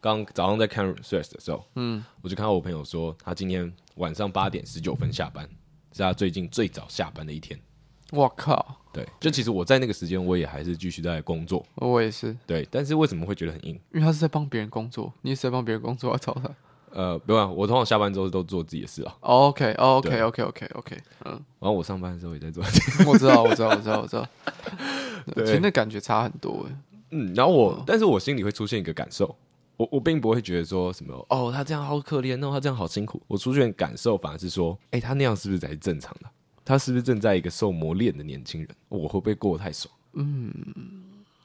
刚早上在看 Threads 的时候，嗯，我就看到我朋友说，他今天晚上八点十九分下班，是他最近最早下班的一天。我靠，对，就其实我在那个时间，我也还是继续在工作。我也是，对，但是为什么会觉得很硬？因为他是在帮别人工作，你也是在帮别人工作啊，操他。呃，不用，我通常下班之后都做自己的事啊。Oh, OK，OK，OK，OK，OK，、okay, okay, okay, okay, 嗯，然后我上班的时候也在做。我知道，我知道，我知道，我知道。对，其实那感觉差很多诶。嗯，然后我，哦、但是我心里会出现一个感受，我我并不会觉得说什么哦，他这样好可怜哦，他这样好辛苦。我出现感受反而是说，哎、欸，他那样是不是才是正常的？他是不是正在一个受磨练的年轻人？我会不会过得太爽？嗯，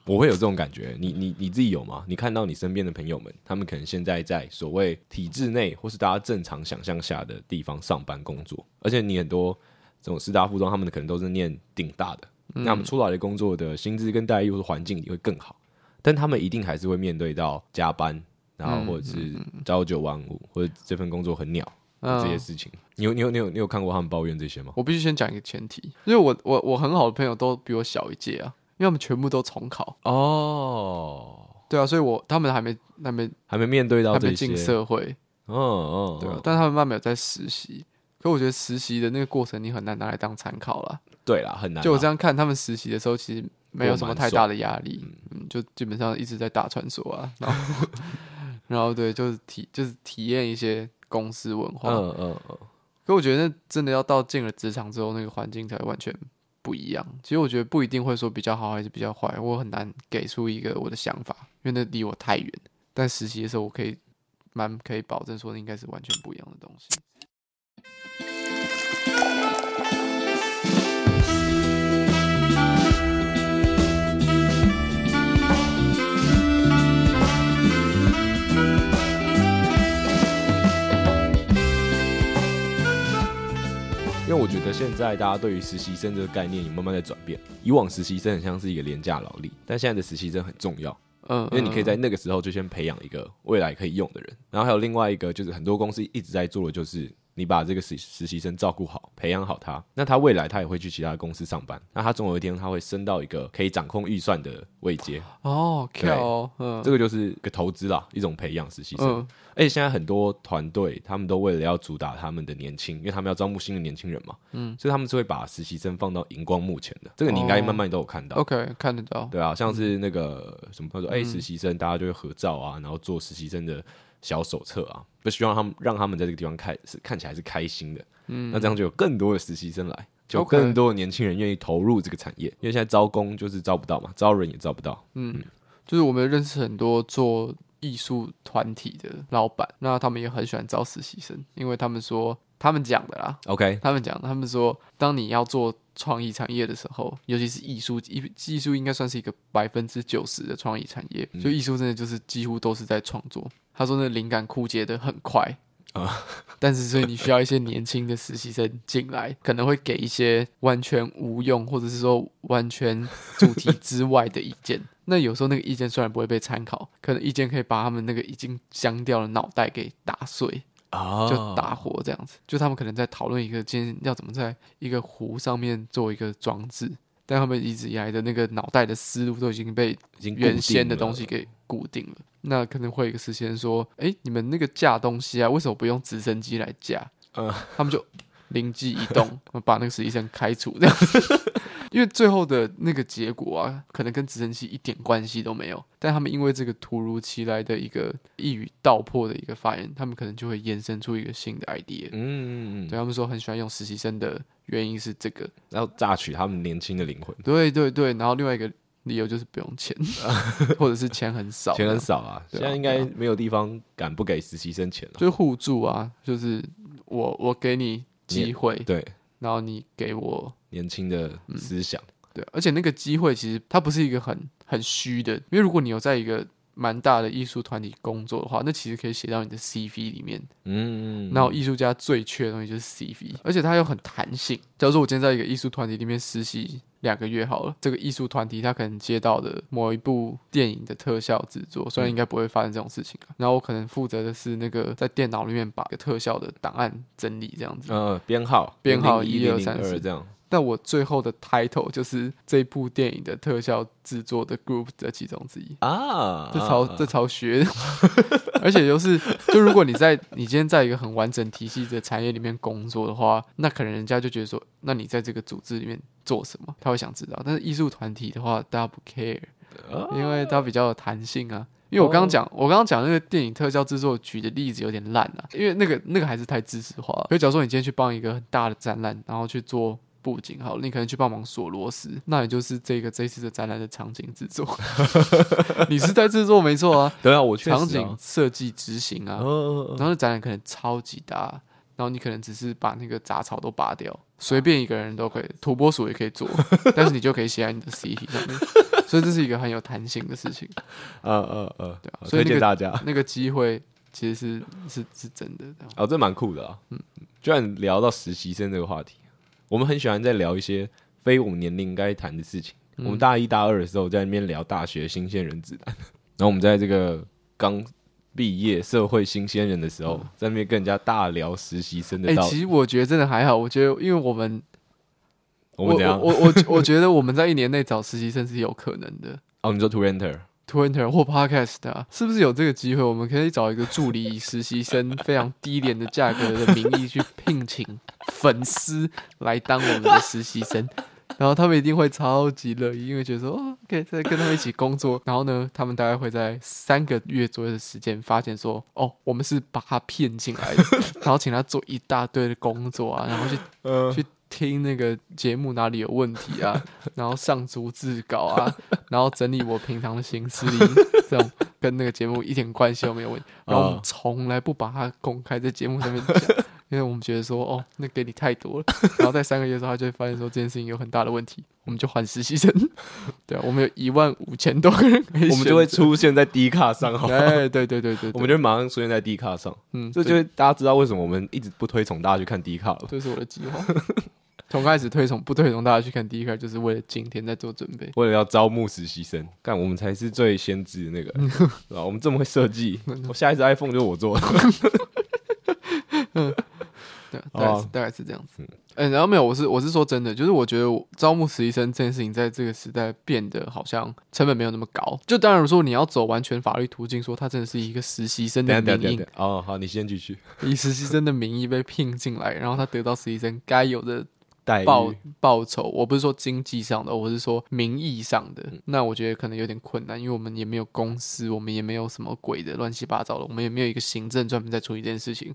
我会有这种感觉。你你你自己有吗？你看到你身边的朋友们，他们可能现在在所谓体制内，或是大家正常想象下的地方上班工作，而且你很多这种师大附中，他们可能都是念顶大的，嗯、那他们出来的工作的薪资跟待遇或者环境也会更好，但他们一定还是会面对到加班，然后或者是朝九晚五，或者这份工作很鸟。这些事情，你有你有你有你有看过他们抱怨这些吗？我必须先讲一个前提，因为我我我很好的朋友都比我小一届啊，因为他们全部都重考哦，对啊，所以我他们还没还没还没面对到还没进社会，嗯嗯，对啊，但他们慢慢有在实习，可我觉得实习的那个过程你很难拿来当参考啦。对啦，很难。就我这样看他们实习的时候，其实没有什么太大的压力，嗯，就基本上一直在打传说啊，然后 然后对，就是体就是体验一些。公司文化，嗯嗯嗯，可我觉得那真的要到进了职场之后，那个环境才完全不一样。其实我觉得不一定会说比较好还是比较坏，我很难给出一个我的想法，因为那离我太远。但实习的时候，我可以蛮可以保证说，那应该是完全不一样的东西。为我觉得现在大家对于实习生这个概念也慢慢在转变。以往实习生很像是一个廉价劳力，但现在的实习生很重要。嗯，因为你可以在那个时候就先培养一个未来可以用的人。然后还有另外一个，就是很多公司一直在做的，就是。你把这个实实习生照顾好，培养好他，那他未来他也会去其他公司上班，那他总有一天他会升到一个可以掌控预算的位阶哦。对，嗯，这个就是个投资啦，一种培养实习生。嗯，而且现在很多团队他们都为了要主打他们的年轻，因为他们要招募新的年轻人嘛，嗯，所以他们是会把实习生放到荧光幕前的。这个你应该慢慢都有看到。OK，看得到。对啊，像是那个什么他说，哎，实习生大家就会合照啊，然后做实习生的。小手册啊，就希望他们让他们在这个地方看是看起来是开心的，嗯，那这样就有更多的实习生来，就有更多的年轻人愿意投入这个产业，因为现在招工就是招不到嘛，招人也招不到，嗯，嗯，就是我们认识很多做艺术团体的老板，那他们也很喜欢招实习生，因为他们说他们讲的啦，OK，他们讲，他们说当你要做创意产业的时候，尤其是艺术，艺艺术应该算是一个百分之九十的创意产业，就艺术真的就是几乎都是在创作。他说：“那灵感枯竭的很快啊，但是所以你需要一些年轻的实习生进来，可能会给一些完全无用，或者是说完全主题之外的意见。那有时候那个意见虽然不会被参考，可能意见可以把他们那个已经僵掉的脑袋给打碎啊，就打火这样子。就他们可能在讨论一个今天要怎么在一个湖上面做一个装置，但他们一直以来的那个脑袋的思路都已经被原先的东西给固定了。”那可能会有一个实习生说：“哎、欸，你们那个架东西啊，为什么不用直升机来架？”嗯，他们就灵机一动，把那个实习生开除这样子。因为最后的那个结果啊，可能跟直升机一点关系都没有。但他们因为这个突如其来的一个一语道破的一个发言，他们可能就会延伸出一个新的 idea。嗯嗯嗯，对他们说很喜欢用实习生的原因是这个，然后榨取他们年轻的灵魂。对对对，然后另外一个。理由就是不用钱，或者是钱很少，钱很少啊。现在应该没有地方敢不给实习生钱了，就是互助啊，就是我我给你机会，对，然后你给我年轻的思想，对，而且那个机会其实它不是一个很很虚的，因为如果你有在一个。蛮大的艺术团体工作的话，那其实可以写到你的 CV 里面。嗯，然后艺术家最缺的东西就是 CV，而且它又很弹性。假如说我今天在一个艺术团体里面实习两个月好了，这个艺术团体他可能接到的某一部电影的特效制作，虽然应该不会发生这种事情，然后我可能负责的是那个在电脑里面把个特效的档案整理这样子。呃，编号编号一二三四这样。那我最后的 title 就是这部电影的特效制作的 group 的其中之一啊，这超这超学，而且就是，就如果你在你今天在一个很完整体系的产业里面工作的话，那可能人家就觉得说，那你在这个组织里面做什么？他会想知道。但是艺术团体的话，大家不 care，因为它比较有弹性啊。因为我刚刚讲，我刚刚讲那个电影特效制作举的例子有点烂啊，因为那个那个还是太知识化了。所以假如说你今天去帮一个很大的展览，然后去做。布景好，你可能去帮忙锁螺丝，那也就是这个这次的展览的场景制作。你是在制作没错啊，对啊，我去啊，场景设计执行啊，然后展览可能超级大，然后你可能只是把那个杂草都拔掉，随便一个人都可以，土拨鼠也可以做，但是你就可以写在你的 CT 上面，所以这是一个很有弹性的事情。呃呃呃，对啊，所以推荐大家那个机会其实是是是真的。哦，这蛮酷的啊，嗯，居然聊到实习生这个话题。我们很喜欢在聊一些非我们年龄该谈的事情。嗯、我们大一、大二的时候在那边聊大学新鲜人指南，然后我们在这个刚毕业社会新鲜人的时候，在那边跟人家大聊实习生的道理。哎、欸，其实我觉得真的还好。我觉得，因为我们我们怎样？我我我，我觉得我们在一年内找实习生是有可能的。哦，你说 to enter。Twitter 或 Podcast 啊，是不是有这个机会？我们可以找一个助理，以实习生非常低廉的价格的名义去聘请粉丝来当我们的实习生，然后他们一定会超级乐意，因为觉得说哦，OK，再跟他们一起工作。然后呢，他们大概会在三个月左右的时间发现说，哦，我们是把他骗进来的，然后请他做一大堆的工作啊，然后去、呃、去。听那个节目哪里有问题啊？然后上逐字稿啊，然后整理我平常的行事历，这种跟那个节目一点关系都没有问题。然后我们从来不把它公开在节目上面讲，因为我们觉得说哦，那给你太多了。然后在三个月之后，他就会发现说这件事情有很大的问题，我们就换实习生。对啊，我们有一万五千多个人，我们就会出现在低卡上。哎，对对对对，我们就马上出现在低卡上。嗯，这就大家知道为什么我们一直不推崇大家去看低卡了。这是我的计划。从开始推崇不推崇大家去看第一课，就是为了今天在做准备，为了要招募实习生，干我们才是最先知的那个，是吧？我们这么会设计，我下一次 iPhone 就是我做的。嗯，对，大概是大概是这样子。嗯，然后没有，我是我是说真的，就是我觉得招募实习生这件事情，在这个时代变得好像成本没有那么高。就当然说你要走完全法律途径，说他真的是一个实习生的名义。哦，好，你先继续。以实习生的名义被聘进来，然后他得到实习生该有的。报报酬，我不是说经济上的，我是说名义上的。嗯、那我觉得可能有点困难，因为我们也没有公司，我们也没有什么鬼的乱七八糟的，我们也没有一个行政专门在处理这件事情。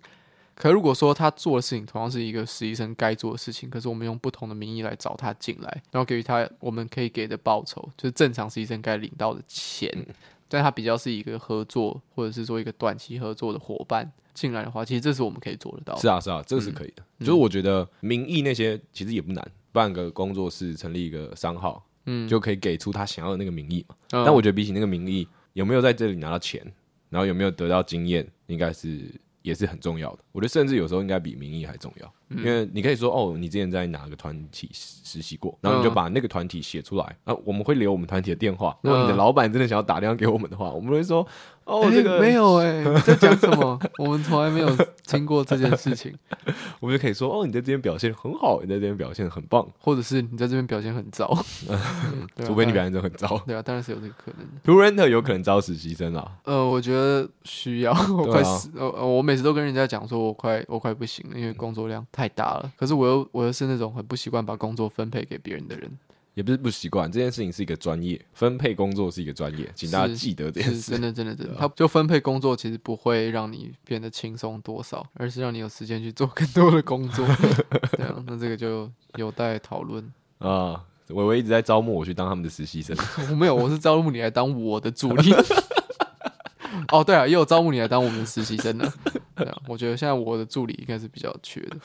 可如果说他做的事情同样是一个实习生该做的事情，可是我们用不同的名义来找他进来，然后给予他我们可以给的报酬，就是正常实习生该领到的钱。嗯但他比较是一个合作，或者是说一个短期合作的伙伴进来的话，其实这是我们可以做得到的。是啊，是啊，这个是可以的。嗯、就是我觉得名义那些其实也不难，办个工作室，成立一个商号，嗯，就可以给出他想要的那个名义嘛。嗯、但我觉得比起那个名义，有没有在这里拿到钱，然后有没有得到经验，应该是也是很重要的。我觉得甚至有时候应该比民意还重要。因为你可以说哦，你之前在哪个团体实习过，然后你就把那个团体写出来，啊，我们会留我们团体的电话。如果你的老板真的想要打电话给我们的话，我们会说哦，这个没有 哎，你在讲什么？我们从来没有听过这件事情。我们就可以说哦，你在这边表现很好，你在这边表现很棒，或者是你在这边表现很糟，除非你表现得很糟。对啊，当然是有这个可能。TwoRenter 有可能招实习生啊？呃，我觉得需要，我快死，呃，我每次都跟人家讲说我快我快不行了，因为工作量。太大了，可是我又我又是那种很不习惯把工作分配给别人的人，也不是不习惯，这件事情是一个专业，分配工作是一个专业，请大家记得这件事。真的真的真的，他就分配工作其实不会让你变得轻松多少，而是让你有时间去做更多的工作。对啊，那这个就有待讨论啊。伟伟一直在招募我去当他们的实习生，我没有，我是招募你来当我的助理。哦，对啊，也有招募你来当我们的实习生呢。对啊，我觉得现在我的助理应该是比较缺的。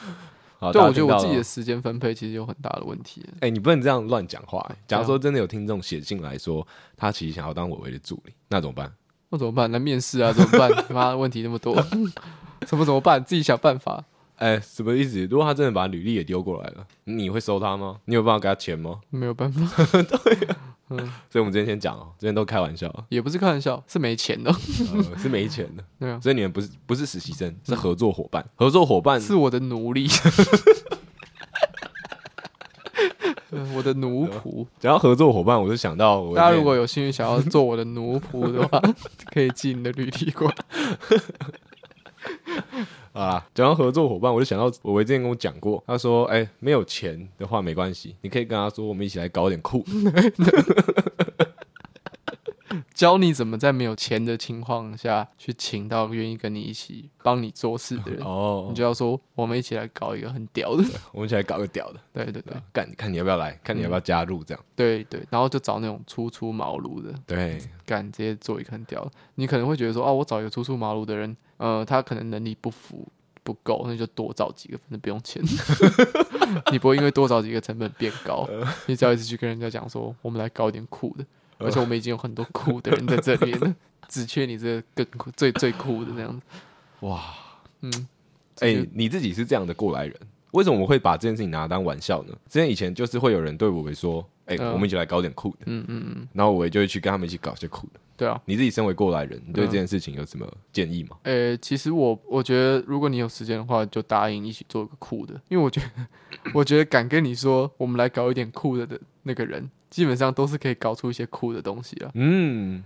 对，我觉得我自己的时间分配其实有很大的问题。哎、欸，你不能这样乱讲话、欸。假如说真的有听众写信来说，他其实想要当伟伟的助理，那怎么办？那怎么办？来面试啊？怎么办？妈的，问题那么多，什么怎么办？自己想办法。哎、欸，什么意思？如果他真的把履历也丢过来了，你会收他吗？你有办法给他钱吗？没有办法。对、啊。嗯，所以我们今天先讲哦，今天都开玩笑，也不是开玩笑，是没钱的，呃、是没钱的，对啊，所以你们不是不是实习生，是合作伙伴，合作伙伴是我的奴隶，我的奴仆。讲到合作伙伴，我就想到我，大家如果有兴趣想要做我的奴仆的话，可以寄你的履历过来。啊，讲到合作伙伴，我就想到我维之前跟我讲过，他说：“哎、没有钱的话没关系，你可以跟他说，我们一起来搞点酷。” 教你怎么在没有钱的情况下去请到愿意跟你一起帮你做事的人 哦，你就要说我们一起来搞一个很屌的，我们一起来搞个屌的，对对对，干看你要不要来，看你要不要加入这样，对对，然后就找那种初出茅庐的，对，干直接做一个很屌的。你可能会觉得说，哦，我找一个初出茅庐的人，呃，他可能能力不符不够，那就多找几个，反正不用钱，你不会因为多找几个成本变高，你只要一直去跟人家讲说，我们来搞一点酷的。而且我们已经有很多酷的人在这里了，只缺你这个更酷、最最酷的那样子。哇，嗯，哎、欸，你自己是这样的过来人，为什么我们会把这件事情拿来当玩笑呢？之前以前就是会有人对我说：“哎、欸，我们一起来搞点酷的。”嗯嗯嗯，然后我也就会去跟他们一起搞些酷的。对啊，你自己身为过来人，你对这件事情有什么建议吗？呃、欸，其实我我觉得，如果你有时间的话，就答应一起做一个酷的，因为我觉得，我觉得敢跟你说我们来搞一点酷的的那个人。基本上都是可以搞出一些酷的东西啊。嗯，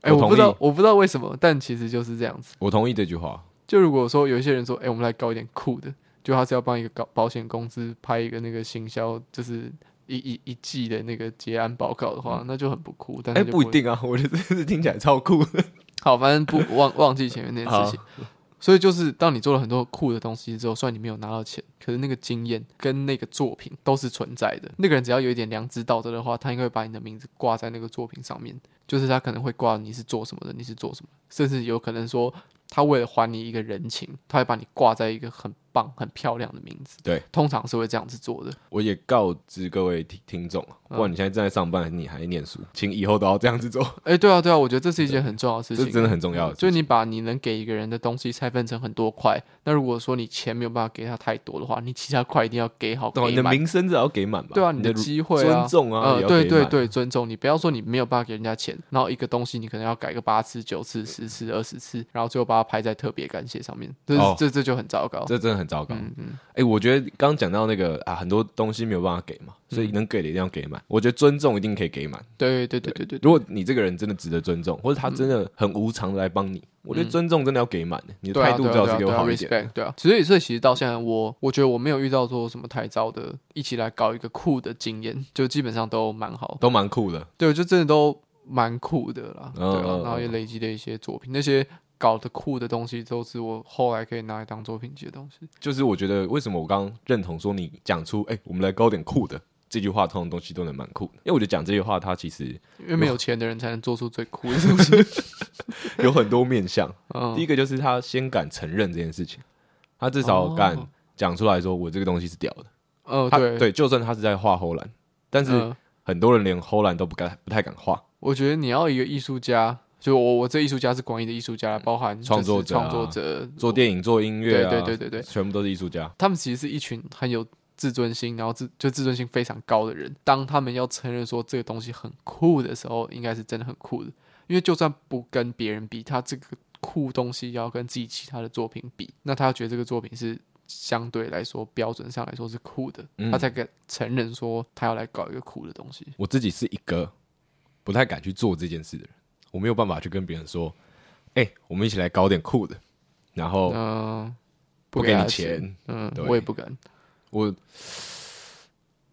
哎、欸，我不知道，我不知道为什么，但其实就是这样子。我同意这句话。就如果说有一些人说，哎、欸，我们来搞一点酷的，就他是要帮一个搞保险公司拍一个那个行销，就是一一一季的那个结案报告的话，嗯、那就很不酷。但是不、欸、不一定啊，我觉得这是听起来超酷的。好，反正不忘忘记前面那件事情。所以就是，当你做了很多酷的东西之后，虽然你没有拿到钱，可是那个经验跟那个作品都是存在的。那个人只要有一点良知道德的话，他应该会把你的名字挂在那个作品上面。就是他可能会挂你是做什么的，你是做什么，甚至有可能说。他为了还你一个人情，他会把你挂在一个很棒、很漂亮的名字。对，通常是会这样子做的。我也告知各位听听众，不管你现在正在上班，你还在念书，请以后都要这样子做。哎、欸，对啊，对啊，我觉得这是一件很重要的事情，这真的很重要的。就是你把你能给一个人的东西拆分成很多块，那如果说你钱没有办法给他太多的话，你其他块一定要给好，给满。你的名声至少要给满吧？对啊，你的机会啊，尊重啊，呃，对对对，尊重。你不要说你没有办法给人家钱，然后一个东西你可能要改个八次、九次、十次、二十次，然后最后把它排在特别感。感谢上面，这、哦、这这就很糟糕，这真的很糟糕。嗯嗯，哎、欸，我觉得刚刚讲到那个啊，很多东西没有办法给嘛，所以能给的一定要给满。我觉得尊重一定可以给满。对对对对对，对，如果你这个人真的值得尊重，或者他真的很无偿的来帮你、嗯，我觉得尊重真的要给满。你的态度最好是给我好一点。对啊。所以所以其实到现在我，我我觉得我没有遇到说什么太糟的，一起来搞一个酷的经验，就基本上都蛮好，都蛮酷的。对，就真的都蛮酷的啦。对啊，然后也累积了一些作品，那些。搞的酷的东西都是我后来可以拿来当作品集的东西。就是我觉得为什么我刚刚认同说你讲出“哎、欸，我们来搞点酷的”这句话，通常东西都能蛮酷的。因为我觉得讲这句话，它其实因为没有钱的人才能做出最酷的 东西，有很多面向。第一个就是他先敢承认这件事情，他至少敢讲出来说我这个东西是屌的。哦，对对，就算他是在画后兰，但是很多人连后兰都不敢，不太敢画。我觉得你要一个艺术家。就我我这艺术家是广义的艺术家，包含创作者、创作者、做电影、做音乐、啊，对对对对对，全部都是艺术家。他们其实是一群很有自尊心，然后自就自尊心非常高的人。当他们要承认说这个东西很酷的时候，应该是真的很酷的。因为就算不跟别人比，他这个酷东西要跟自己其他的作品比，那他觉得这个作品是相对来说标准上来说是酷的，嗯、他才敢承认说他要来搞一个酷的东西。我自己是一个不太敢去做这件事的人。我没有办法去跟别人说，哎、欸，我们一起来搞点酷的，然后不给你钱，嗯，我也不敢。我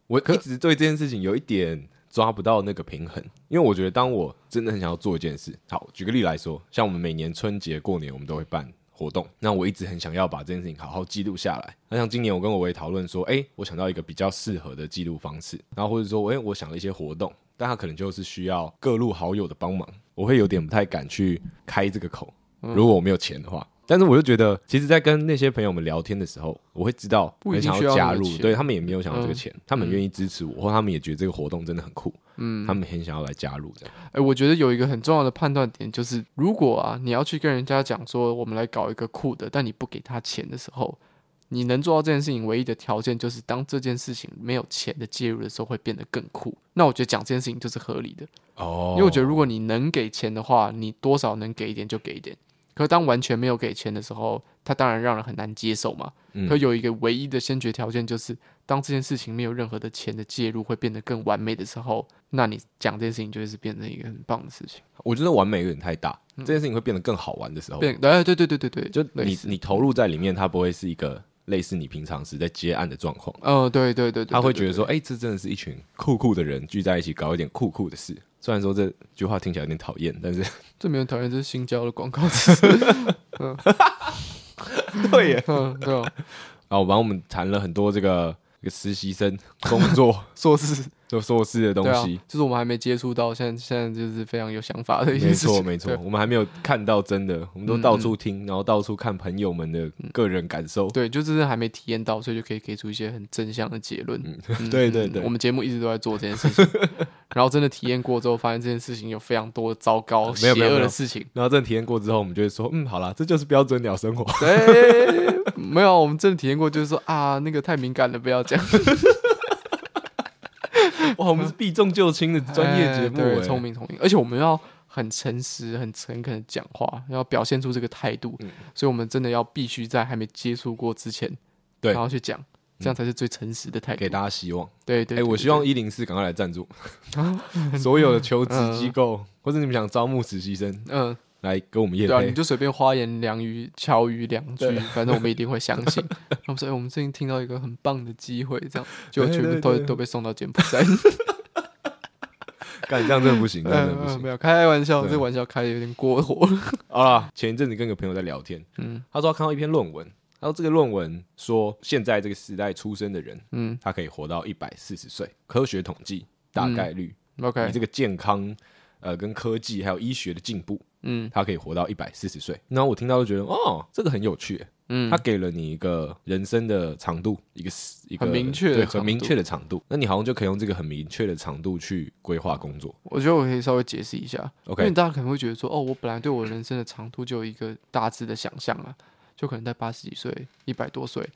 我一直对这件事情有一点抓不到那个平衡，因为我觉得当我真的很想要做一件事，好，举个例来说，像我们每年春节过年，我们都会办活动，那我一直很想要把这件事情好好记录下来。那像今年我跟我维讨论说，哎、欸，我想到一个比较适合的记录方式，然后或者说，哎、欸，我想了一些活动。但他可能就是需要各路好友的帮忙，我会有点不太敢去开这个口。如果我没有钱的话，但是我就觉得，其实，在跟那些朋友们聊天的时候，我会知道很想要加入，对他们也没有想要这个钱，他们愿意支持我，或他们也觉得这个活动真的很酷，嗯，他们很想要来加入这样。哎，我觉得有一个很重要的判断点就是，如果啊，你要去跟人家讲说我们来搞一个酷的，但你不给他钱的时候。你能做到这件事情，唯一的条件就是当这件事情没有钱的介入的时候，会变得更酷。那我觉得讲这件事情就是合理的哦，因为我觉得如果你能给钱的话，你多少能给一点就给一点。可是当完全没有给钱的时候，它当然让人很难接受嘛。嗯、可有一个唯一的先决条件，就是当这件事情没有任何的钱的介入，会变得更完美的时候，那你讲这件事情就会是变成一个很棒的事情。我觉得完美有点太大，嗯、这件事情会变得更好玩的时候。变对对对对对对，就你你投入在里面，它不会是一个类似你平常时在接案的状况。哦，对对对对，他会觉得说，哎、欸，这真的是一群酷酷的人聚在一起搞一点酷酷的事。虽然说这句话听起来有点讨厌，但是这没有讨厌，这是新交的广告词。嗯，对耶，嗯，对哦。然后，然后我们谈了很多这个实习生工作 硕士。做硕士的东西，啊，就是我们还没接触到，现在现在就是非常有想法的一些事情。没错，没错，我们还没有看到真的，我们都到处听，嗯、然后到处看朋友们的个人感受。对，就是还没体验到，所以就可以给出一些很正向的结论。对对对，我们节目一直都在做这件事情，然后真的体验过之后，发现这件事情有非常多糟糕、邪恶的事情。然后真的体验过之后，我们就会说，嗯，好啦，这就是标准鸟生活。对，没有，我们真的体验过，就是说啊，那个太敏感了，不要讲。哇，我们是避重就轻的专业节目，欸，聪明聪明，而且我们要很诚实、很诚恳的讲话，要表现出这个态度，嗯、所以我们真的要必须在还没接触过之前，对，然后去讲，这样才是最诚实的态度，给大家希望。对对，对，哎、欸，我希望一零四赶快来赞助，所有的求职机构，嗯、或者你们想招募实习生，嗯。来跟我们业配，对啊，你就随便花言两语、巧语两句，反正我们一定会相信。他们说：“哎，我们最近听到一个很棒的机会，这样 就全部都都被送到柬埔寨。”干这样真的不行，真的不行。没有开玩笑，对这玩笑开的有点过火了。好了，前一阵子跟个朋友在聊天，嗯，他说他看到一篇论文，他说这个论文说现在这个时代出生的人，嗯，他可以活到一百四十岁，科学统计大概率，嗯，OK，以这个健康呃跟科技还有医学的进步。嗯，他可以活到一百四十岁。然后我听到就觉得，哦，这个很有趣。嗯，他给了你一个人生的长度，一个一个很明确的很明确的长度。那你好像就可以用这个很明确的长度去规划工作。我觉得我可以稍微解释一下。OK，因为大家可能会觉得说，哦，我本来对我人生的长度就有一个大致的想象啊，就可能在八十几岁、一百多岁。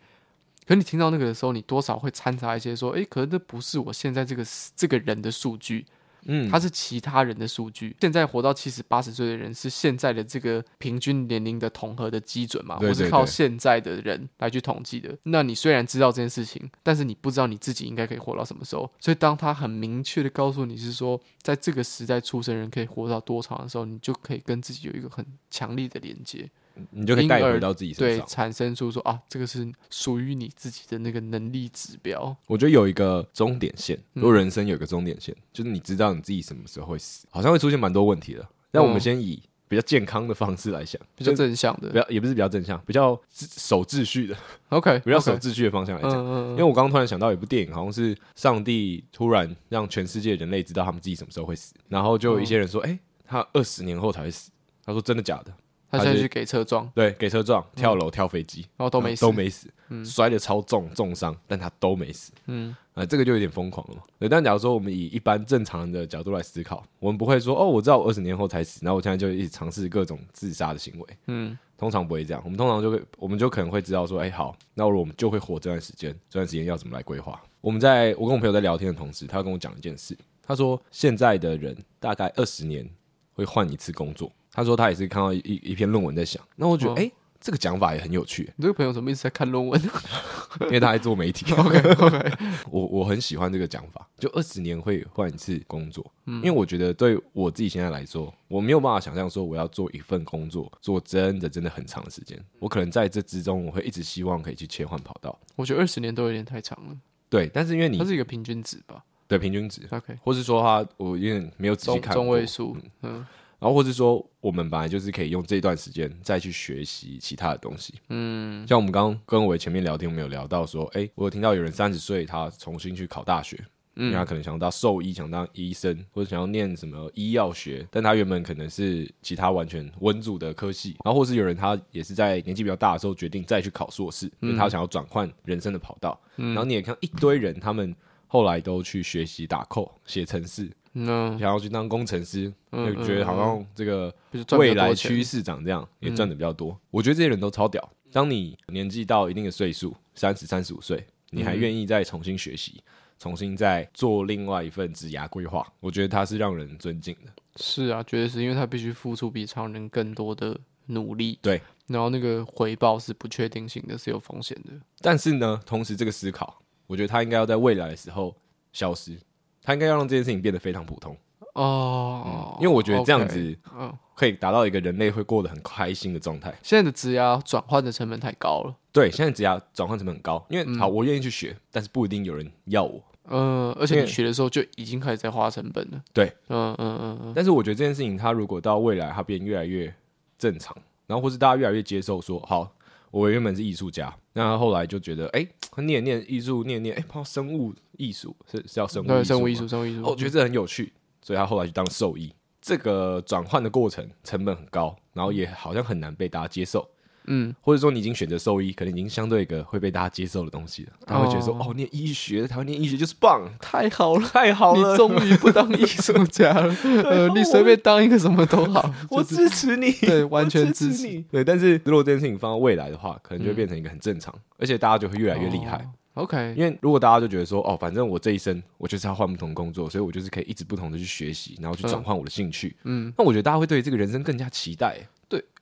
可你听到那个的时候，你多少会掺杂一些说，哎，可能这不是我现在这个这个人的数据。嗯，它是其他人的数据。现在活到七十八十岁的人是现在的这个平均年龄的统合的基准嘛？我是靠现在的人来去统计的。那你虽然知道这件事情，但是你不知道你自己应该可以活到什么时候。所以当他很明确的告诉你是说，在这个时代出生人可以活到多长的时候，你就可以跟自己有一个很强力的连接。你就可以带回到自己身上，对，产生出说啊，这个是属于你自己的那个能力指标。我觉得有一个终点线，如果人生有一个终点线，嗯、就是你知道你自己什么时候会死，好像会出现蛮多问题的。那我们先以比较健康的方式来想，嗯、比较正向的，比较也不是比较正向，比较守秩序的。OK，比较守秩序的方向来讲。因为我刚刚突然想到一部电影，好像是上帝突然让全世界人类知道他们自己什么时候会死，然后就有一些人说，哎、他二十年后才会死。他说真的假的？他现在去给车撞，对，给车撞，跳楼、跳飞机，然后都没死，都没死，摔得超重，重伤，但他都没死。嗯，啊，这个就有点疯狂了嘛。对，但假如说我们以一般正常人的角度来思考，我们不会说，哦，我知道我二十年后才死，然后我现在就一直尝试各种自杀的行为。嗯，通常不会这样，我们通常就会，我们就可能会知道说，哎，好，那我们就会活这段时间，这段时间要怎么来规划？我们在我跟我朋友在聊天的同时，他跟我讲一件事，他说现在的人大概二十年会换一次工作。他说他也是看到一一篇论文在想，那我觉得哎、这个讲法也很有趣。你这个朋友怎么一直在看论文？因为他还做媒体。OK OK，我我很喜欢这个讲法，就二十年会换一次工作。嗯，因为我觉得对我自己现在来说，我没有办法想象说我要做一份工作做真的真的很长的时间。我可能在这之中，我会一直希望可以去切换跑道。我觉得二十年都有点太长了。对，但是因为你它是一个平均值吧？对，平均值。OK，或是说他我有点没有仔细看中，位数。嗯。嗯然后，或是说，我们本来就是可以用这段时间再去学习其他的东西。嗯，像我们刚刚跟我前面聊天，我们有聊到说，哎，我有听到有人三十岁，他重新去考大学，嗯，因为他可能想当兽医，想当医生，或者想要念什么医药学，但他原本可能是其他完全文组的科系。然后，或是有人他也是在年纪比较大的时候决定再去考硕士，因为他想要转换人生的跑道。嗯，然后你也看一堆人，他们后来都去学习打 code、写程式。嗯，想要去当工程师，就觉得好像这个未来趋势长这样，也赚的比较多。我觉得这些人都超屌。当你年纪到一定的岁数，三十、三十五岁，你还愿意再重新学习，重新再做另外一份职涯规划，我觉得他是让人尊敬的。是啊，绝对是因为他必须付出比常人更多的努力，对，然后那个回报是不确定性的，是有风险的。但是呢，同时这个思考，我觉得他应该要在未来的时候消失，他应该要让这件事情变得非常普通哦、嗯，因为我觉得这样子，嗯。可以达到一个人类会过得很开心的状态。现在的职涯转换的成本太高了。对，现在职涯转换成本很高，因为、嗯、好，我愿意去学，但是不一定有人要我。嗯，而且你学的时候就已经开始在花成本了。对，嗯嗯嗯嗯。但是我觉得这件事情，它如果到未来它变越来越正常，然后或是大家越来越接受说，好，我原本是艺术家，那后来就觉得，哎、欸，念念艺术，念念，哎、欸，跑生物艺术是是叫生物艺术，对，生物艺术，生物艺术。我觉得这很有趣，所以他后来就当兽医。这个转换的过程成本很高，然后也好像很难被大家接受。嗯，或者说你已经选择兽医，可能已经相对一个会被大家接受的东西了。他会觉得说：“哦，念医学，台湾念医学就是棒，太好了，太好了，你终于不当艺术家了。呃，你随便当一个什么都好，我支持你，对，完全支持你。对，但是如果这件事情放到未来的话，可能就会变成一个很正常，而且大家就会越来越厉害。” OK，因为如果大家就觉得说，哦，反正我这一生我就是要换不同工作，所以我就是可以一直不同的去学习，然后去转换我的兴趣。嗯，那我觉得大家会对这个人生更加期待。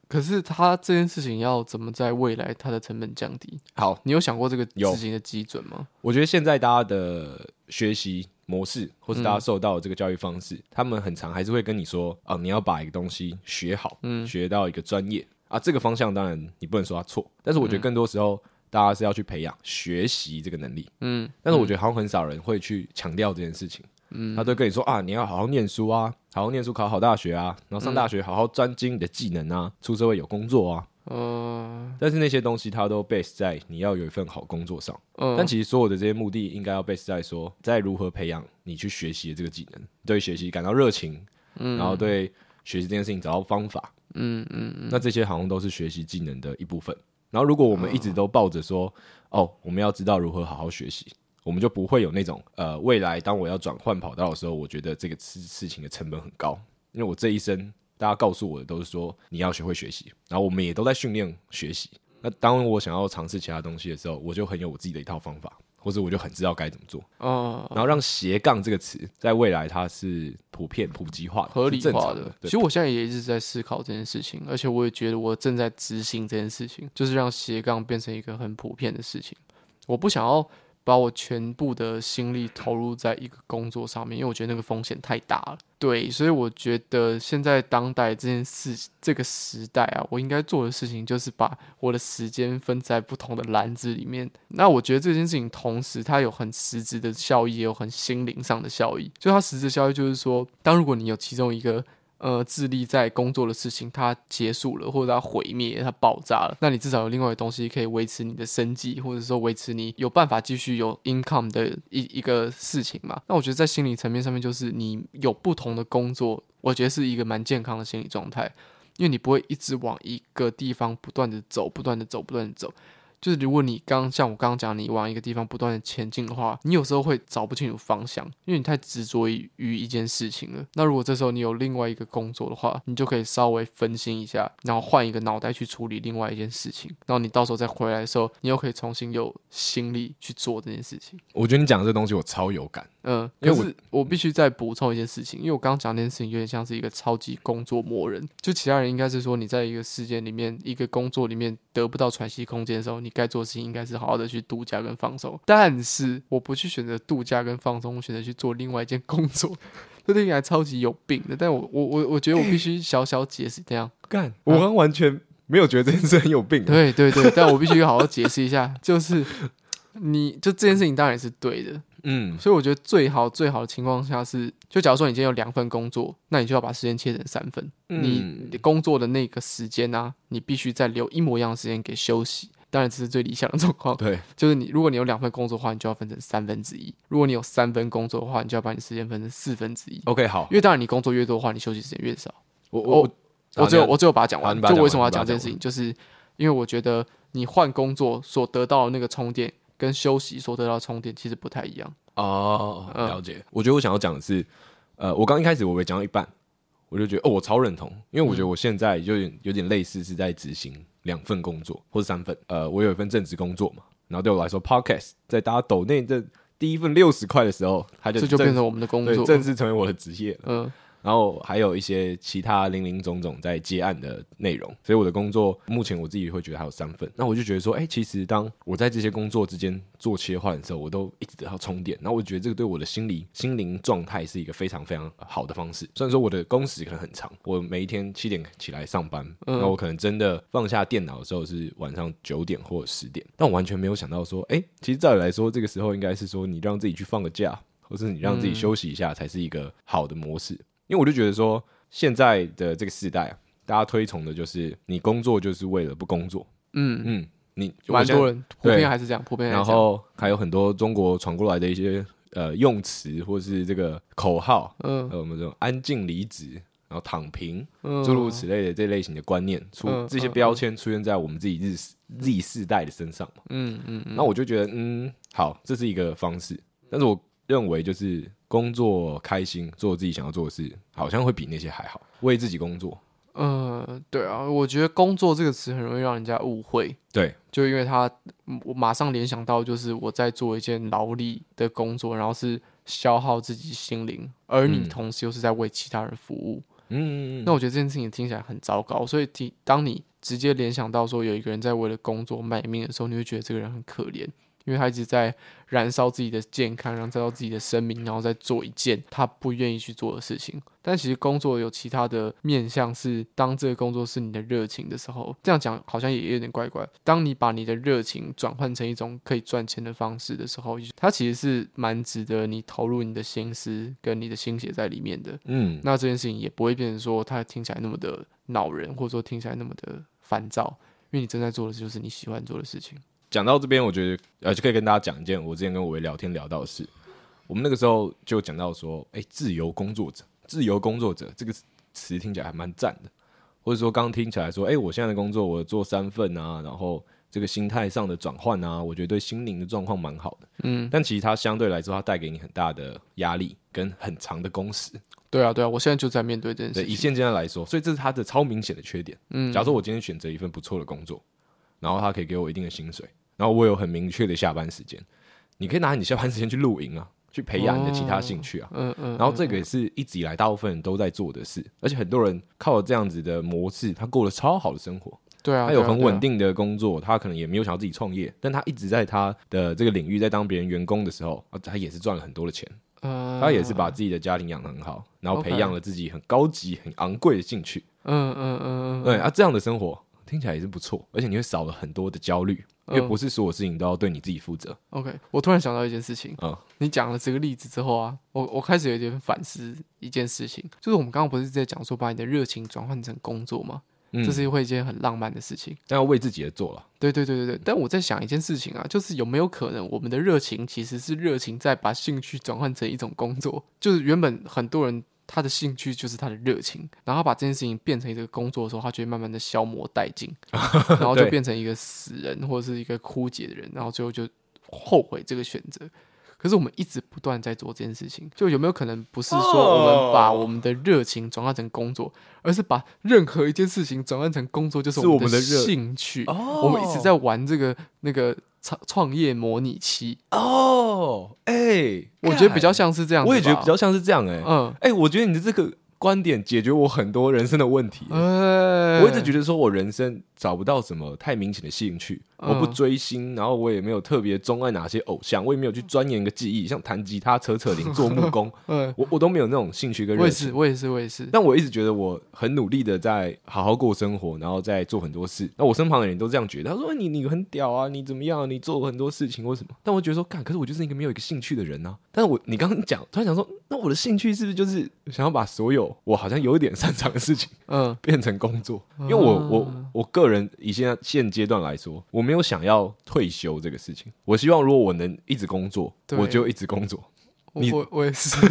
对，可是他这件事情要怎么在未来它的成本降低？好，你有想过这个事情的基准吗？我觉得现在大家的学习模式，或是大家受到的这个教育方式，嗯、他们很常还是会跟你说，啊，你要把一个东西学好，嗯，学到一个专业。啊，这个方向当然你不能说他错，但是我觉得更多时候。嗯大家是要去培养学习这个能力，嗯，但是我觉得好像很少人会去强调这件事情，嗯，他都跟你说啊，你要好好念书啊，好好念书，考好大学啊，然后上大学好好专精你的技能啊，出社会有工作啊，嗯，但是那些东西它都 base 在你要有一份好工作上，嗯，但其实所有的这些目的应该要 base 在说，在如何培养你去学习的这个技能，对学习感到热情，嗯，然后对学习这件事情找到方法，嗯嗯嗯，那这些好像都是学习技能的一部分。然后，如果我们一直都抱着说，哦，我们要知道如何好好学习，我们就不会有那种呃，未来当我要转换跑道的时候，我觉得这个事事情的成本很高。因为我这一生，大家告诉我的都是说你要学会学习，然后我们也都在训练学习。那当我想要尝试其他东西的时候，我就很有我自己的一套方法。或者我就很知道该怎么做，哦，然后让斜杠这个词在未来它是普遍普及化的、合理化的。的其实我现在也一直在思考这件事情，而且我也觉得我正在执行这件事情，就是让斜杠变成一个很普遍的事情。我不想要。把我全部的心力投入在一个工作上面，因为我觉得那个风险太大了。对，所以我觉得现在当代这件事，这个时代啊，我应该做的事情就是把我的时间分在不同的篮子里面。那我觉得这件事情同时它有很实质的效益，也有很心灵上的效益。就它实质效益就是说，当如果你有其中一个。呃，致力在工作的事情，它结束了，或者它毁灭，它爆炸了，那你至少有另外的东西可以维持你的生计，或者说维持你有办法继续有 income 的一一个事情嘛。那我觉得在心理层面上面，就是你有不同的工作，我觉得是一个蛮健康的心理状态，因为你不会一直往一个地方不断的走，不断的走，不断的走。就是如果你刚像我刚刚讲，你往一个地方不断的前进的话，你有时候会找不清楚方向，因为你太执着于于一件事情了。那如果这时候你有另外一个工作的话，你就可以稍微分心一下，然后换一个脑袋去处理另外一件事情，然后你到时候再回来的时候，你又可以重新有心力去做这件事情。我觉得你讲的这东西我超有感，嗯，可是我必须再补充一件事情，因为我刚刚讲那件事情有点像是一个超级工作魔人，就其他人应该是说你在一个事件里面，一个工作里面得不到喘息空间的时候，你该做的事情应该是好好的去度假跟放松。但是我不去选择度假跟放松，我选择去做另外一件工作，这听起来超级有病的。但我我我我觉得我必须小小解释这样干，我刚完全没有觉得这件事很有病。对对对，但我必须 好好解释一下，就是你就这件事情当然是对的。嗯，所以我觉得最好最好的情况下是，就假如说你今天有两份工作，那你就要把时间切成三份。嗯、你工作的那个时间呢、啊，你必须再留一模一样的时间给休息。当然这是最理想的状况。对，就是你如果你有两份工作的话，你就要分成三分之一；如果你有三份工作的话，你就要把你时间分成四分之一。OK，好。因为当然你工作越多的话，你休息时间越少。我我我，我只有我只有把它讲完。完就为什么要讲这件事情，就是因为我觉得你换工作所得到的那个充电，跟休息所得到的充电其实不太一样。哦，了解。嗯、我觉得我想要讲的是，呃，我刚一开始我也讲到一半，我就觉得哦，我超认同，因为我觉得我现在就有点有点类似是在执行两份工作或者三份。呃，我有一份正职工作嘛，然后对我来说，Podcast 在大家抖内这第一份六十块的时候，它就这就变成我们的工作，正式成为我的职业了。嗯，然后还有一些其他零零总总在接案的内容，所以我的工作目前我自己会觉得还有三份。那我就觉得说，哎，其实当我在这些工作之间做切换的时候，我都一直得到充电。然后我觉得这个对我的心理心灵状态是一个非常非常好的方式。虽然说我的工时可能很长，我每一天七点起来上班，那我可能真的放下电脑的时候是晚上九点或者十点，但我完全没有想到说，哎，其实照理来说，这个时候应该是说你让自己去放个假，或是你让自己休息一下，才是一个好的模式。因为我就觉得说，现在的这个时代啊，大家推崇的就是你工作就是为了不工作。嗯嗯，你蛮多人普遍还是这样，普遍。然后还有很多中国传过来的一些呃用词或是这个口号，嗯，还有我们这种安静离职，然后躺平，诸如此类的这类型的观念出这些标签出现在我们自己日 Z 世代的身上嘛。嗯嗯，那我就觉得嗯好，这是一个方式，但是我认为就是。工作开心，做自己想要做的事，好像会比那些还好。为自己工作，呃，对啊，我觉得“工作”这个词很容易让人家误会。对，就因为他，我马上联想到就是我在做一件劳力的工作，然后是消耗自己心灵，而你同时又是在为其他人服务。嗯，那我觉得这件事情听起来很糟糕。所以，听当你直接联想到说有一个人在为了工作卖命的时候，你会觉得这个人很可怜。因为他一直在燃烧自己的健康，燃烧自己的生命，然后再做一件他不愿意去做的事情。但其实工作有其他的面向，是当这个工作是你的热情的时候，这样讲好像也有点怪怪。当你把你的热情转换成一种可以赚钱的方式的时候，它其实是蛮值得你投入你的心思跟你的心血在里面的。嗯，那这件事情也不会变成说它听起来那么的恼人，或者说听起来那么的烦躁，因为你正在做的就是你喜欢做的事情。讲到这边，我觉得呃就可以跟大家讲一件我之前跟伟聊天聊到的事。我们那个时候就讲到说，哎、欸，自由工作者，自由工作者这个词听起来还蛮赞的，或者说刚听起来说，哎、欸，我现在的工作我做三份啊，然后这个心态上的转换啊，我觉得对心灵的状况蛮好的。嗯，但其实它相对来说，它带给你很大的压力跟很长的工时。对啊，对啊，我现在就在面对这件事情。以现阶段来说，所以这是它的超明显的缺点。嗯，假如说我今天选择一份不错的工作，然后它可以给我一定的薪水。然后我有很明确的下班时间，你可以拿你下班时间去露营啊，去培养你的其他兴趣啊。嗯嗯。然后这个也是一直以来大部分人都在做的事，而且很多人靠这样子的模式，他过了超好的生活。对啊。他有很稳定的工作，他可能也没有想要自己创业，但他一直在他的这个领域在当别人员工的时候，他也是赚了很多的钱。嗯。他也是把自己的家庭养得很好，然后培养了自己很高级、很昂贵的兴趣。嗯嗯嗯。对啊，这样的生活听起来也是不错，而且你会少了很多的焦虑。因为不是所有事情都要对你自己负责。OK，我突然想到一件事情。嗯，你讲了这个例子之后啊，我我开始有点反思一件事情，就是我们刚刚不是在讲说把你的热情转换成工作吗？嗯，这是会一件很浪漫的事情，但要为自己而做了。对对对对对。但我在想一件事情啊，就是有没有可能我们的热情其实是热情在把兴趣转换成一种工作？就是原本很多人。他的兴趣就是他的热情，然后把这件事情变成一个工作的时候，他就会慢慢的消磨殆尽，然后就变成一个死人或者是一个枯竭的人，然后最后就后悔这个选择。可是我们一直不断在做这件事情，就有没有可能不是说我们把我们的热情转换成工作，而是把任何一件事情转换成工作，就是我们的兴趣。我们一直在玩这个那个。创创业模拟器哦，哎、欸，我觉得比较像是这样，我也觉得比较像是这样、欸，哎，嗯，哎、欸，我觉得你的这个。观点解决我很多人生的问题。欸、我一直觉得说，我人生找不到什么太明显的兴趣。嗯、我不追星，然后我也没有特别钟爱哪些偶像，我也没有去钻研一个技艺，像弹吉他、扯扯铃、做木工。嗯、我我都没有那种兴趣跟热情。我也是，我也是，我也是。但我一直觉得我很努力的在好好过生活，然后在做很多事。那我身旁的人都这样觉得，他说你你很屌啊，你怎么样？你做很多事情，为什么？但我觉得说，干，可是我就是一个没有一个兴趣的人啊。但是我你刚刚讲，突然想说，那我的兴趣是不是就是想要把所有我好像有一点。擅长的事情，嗯，变成工作，因为我我我个人以现在现阶段来说，我没有想要退休这个事情。我希望如果我能一直工作，我就一直工作。你我我也是。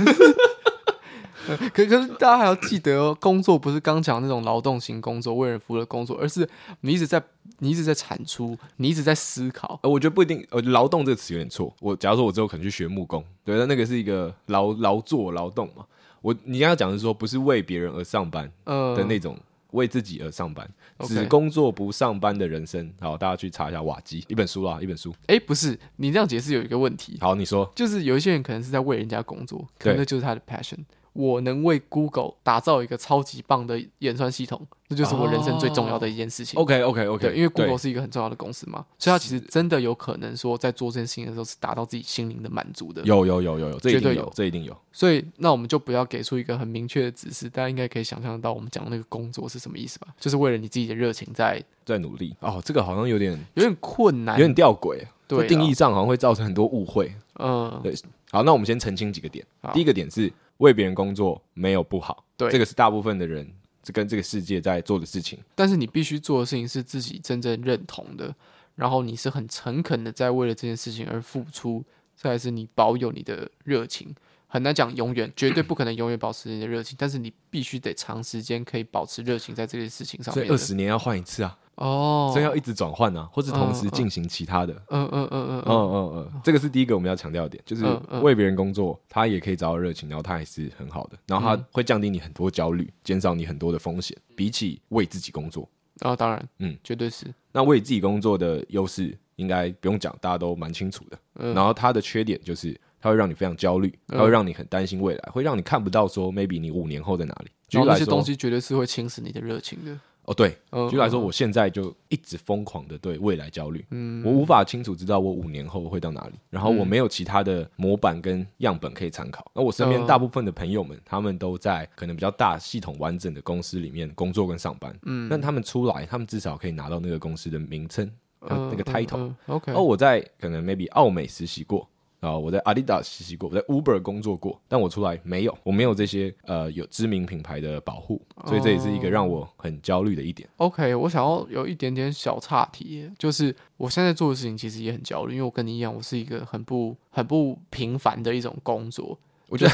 可可是大家还要记得哦，工作不是刚讲那种劳动型工作、为人服务的工作，而是你一直在你一直在产出，你一直在思考。呃，我觉得不一定。呃，劳动这个词有点错。我假如说我之后可能去学木工，对，那那个是一个劳劳作劳动嘛。我你刚刚讲的是说，不是为别人而上班的那种，为自己而上班，呃、只工作不上班的人生。好，大家去查一下瓦基一本书啦，一本书。哎、欸，不是，你这样解释有一个问题。好，你说，就是有一些人可能是在为人家工作，可能那就是他的 passion 对。我能为 Google 打造一个超级棒的演算系统，这就是我人生最重要的一件事情。Oh, OK OK OK，对，因为 Google 是一个很重要的公司嘛，所以它其实真的有可能说在做这件事情的时候是达到自己心灵的满足的。有有有有有，这一定有，这一定有。所以那我们就不要给出一个很明确的指示，大家应该可以想象到我们讲的那个工作是什么意思吧？就是为了你自己的热情在在努力。哦，这个好像有点有点困难，有点吊诡。对，定义上好像会造成很多误会。嗯，对。好，那我们先澄清几个点。第一个点是。为别人工作没有不好，对，这个是大部分的人这跟这个世界在做的事情。但是你必须做的事情是自己真正认同的，然后你是很诚恳的在为了这件事情而付出，再来是你保有你的热情。很难讲永远，绝对不可能永远保持你的热情，但是你必须得长时间可以保持热情在这件事情上面。所以二十年要换一次啊。哦，所以要一直转换啊，或是同时进行其他的。嗯嗯嗯嗯嗯嗯嗯，这个是第一个我们要强调的点，就是为别人工作，他也可以找到热情，然后他还是很好的，然后他会降低你很多焦虑，减少你很多的风险，比起为自己工作。啊，当然，嗯，绝对是。那为自己工作的优势应该不用讲，大家都蛮清楚的。嗯然后它的缺点就是，它会让你非常焦虑，它会让你很担心未来，会让你看不到说 maybe 你五年后在哪里。然后那些东西绝对是会侵蚀你的热情的。哦，对，举例来说，我现在就一直疯狂的对未来焦虑，嗯，我无法清楚知道我五年后会到哪里，然后我没有其他的模板跟样本可以参考。那我身边大部分的朋友们，他们都在可能比较大、系统完整的公司里面工作跟上班，嗯，但他们出来，他们至少可以拿到那个公司的名称，那个 title，OK。而我在可能 maybe 奥美实习过。啊，我在 Adidas 实习过，我在 Uber 工作过，但我出来没有，我没有这些呃有知名品牌的保护，所以这也是一个让我很焦虑的一点。OK，我想要有一点点小岔题，就是我现在做的事情其实也很焦虑，因为我跟你一样，我是一个很不很不平凡的一种工作，我觉得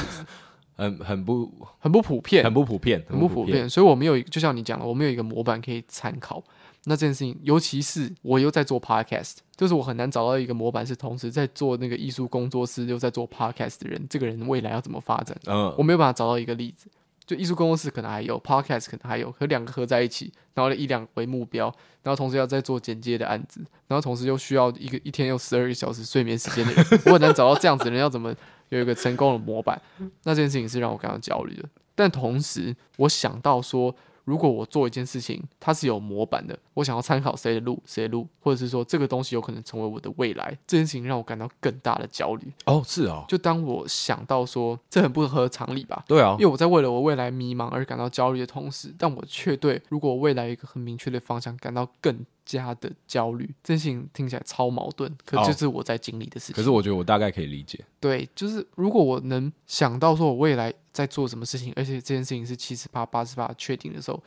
很很不很不普遍，很不普遍，很不普遍，所以我没有，就像你讲的，我没有一个模板可以参考。那这件事情，尤其是我又在做 podcast，就是我很难找到一个模板，是同时在做那个艺术工作室又在做 podcast 的人，这个人未来要怎么发展？嗯，我没有办法找到一个例子。就艺术工作室可能还有 podcast，可能还有，和两个合在一起，然后以两个为目标，然后同时要再做剪接的案子，然后同时又需要一个一天有十二个小时睡眠时间的人，我很难找到这样子的人，要怎么有一个成功的模板？那这件事情是让我感到焦虑的。但同时，我想到说。如果我做一件事情，它是有模板的，我想要参考谁的路，谁的路，或者是说这个东西有可能成为我的未来，这件事情让我感到更大的焦虑。哦，是哦。就当我想到说这很不合常理吧？对啊，因为我在为了我未来迷茫而感到焦虑的同时，但我却对如果我未来一个很明确的方向感到更加的焦虑。这件事情听起来超矛盾，可这是我在经历的事情。可是我觉得我大概可以理解。对，就是如果我能想到说我未来在做什么事情，而且这件事情是七十八、八十八确定的时候，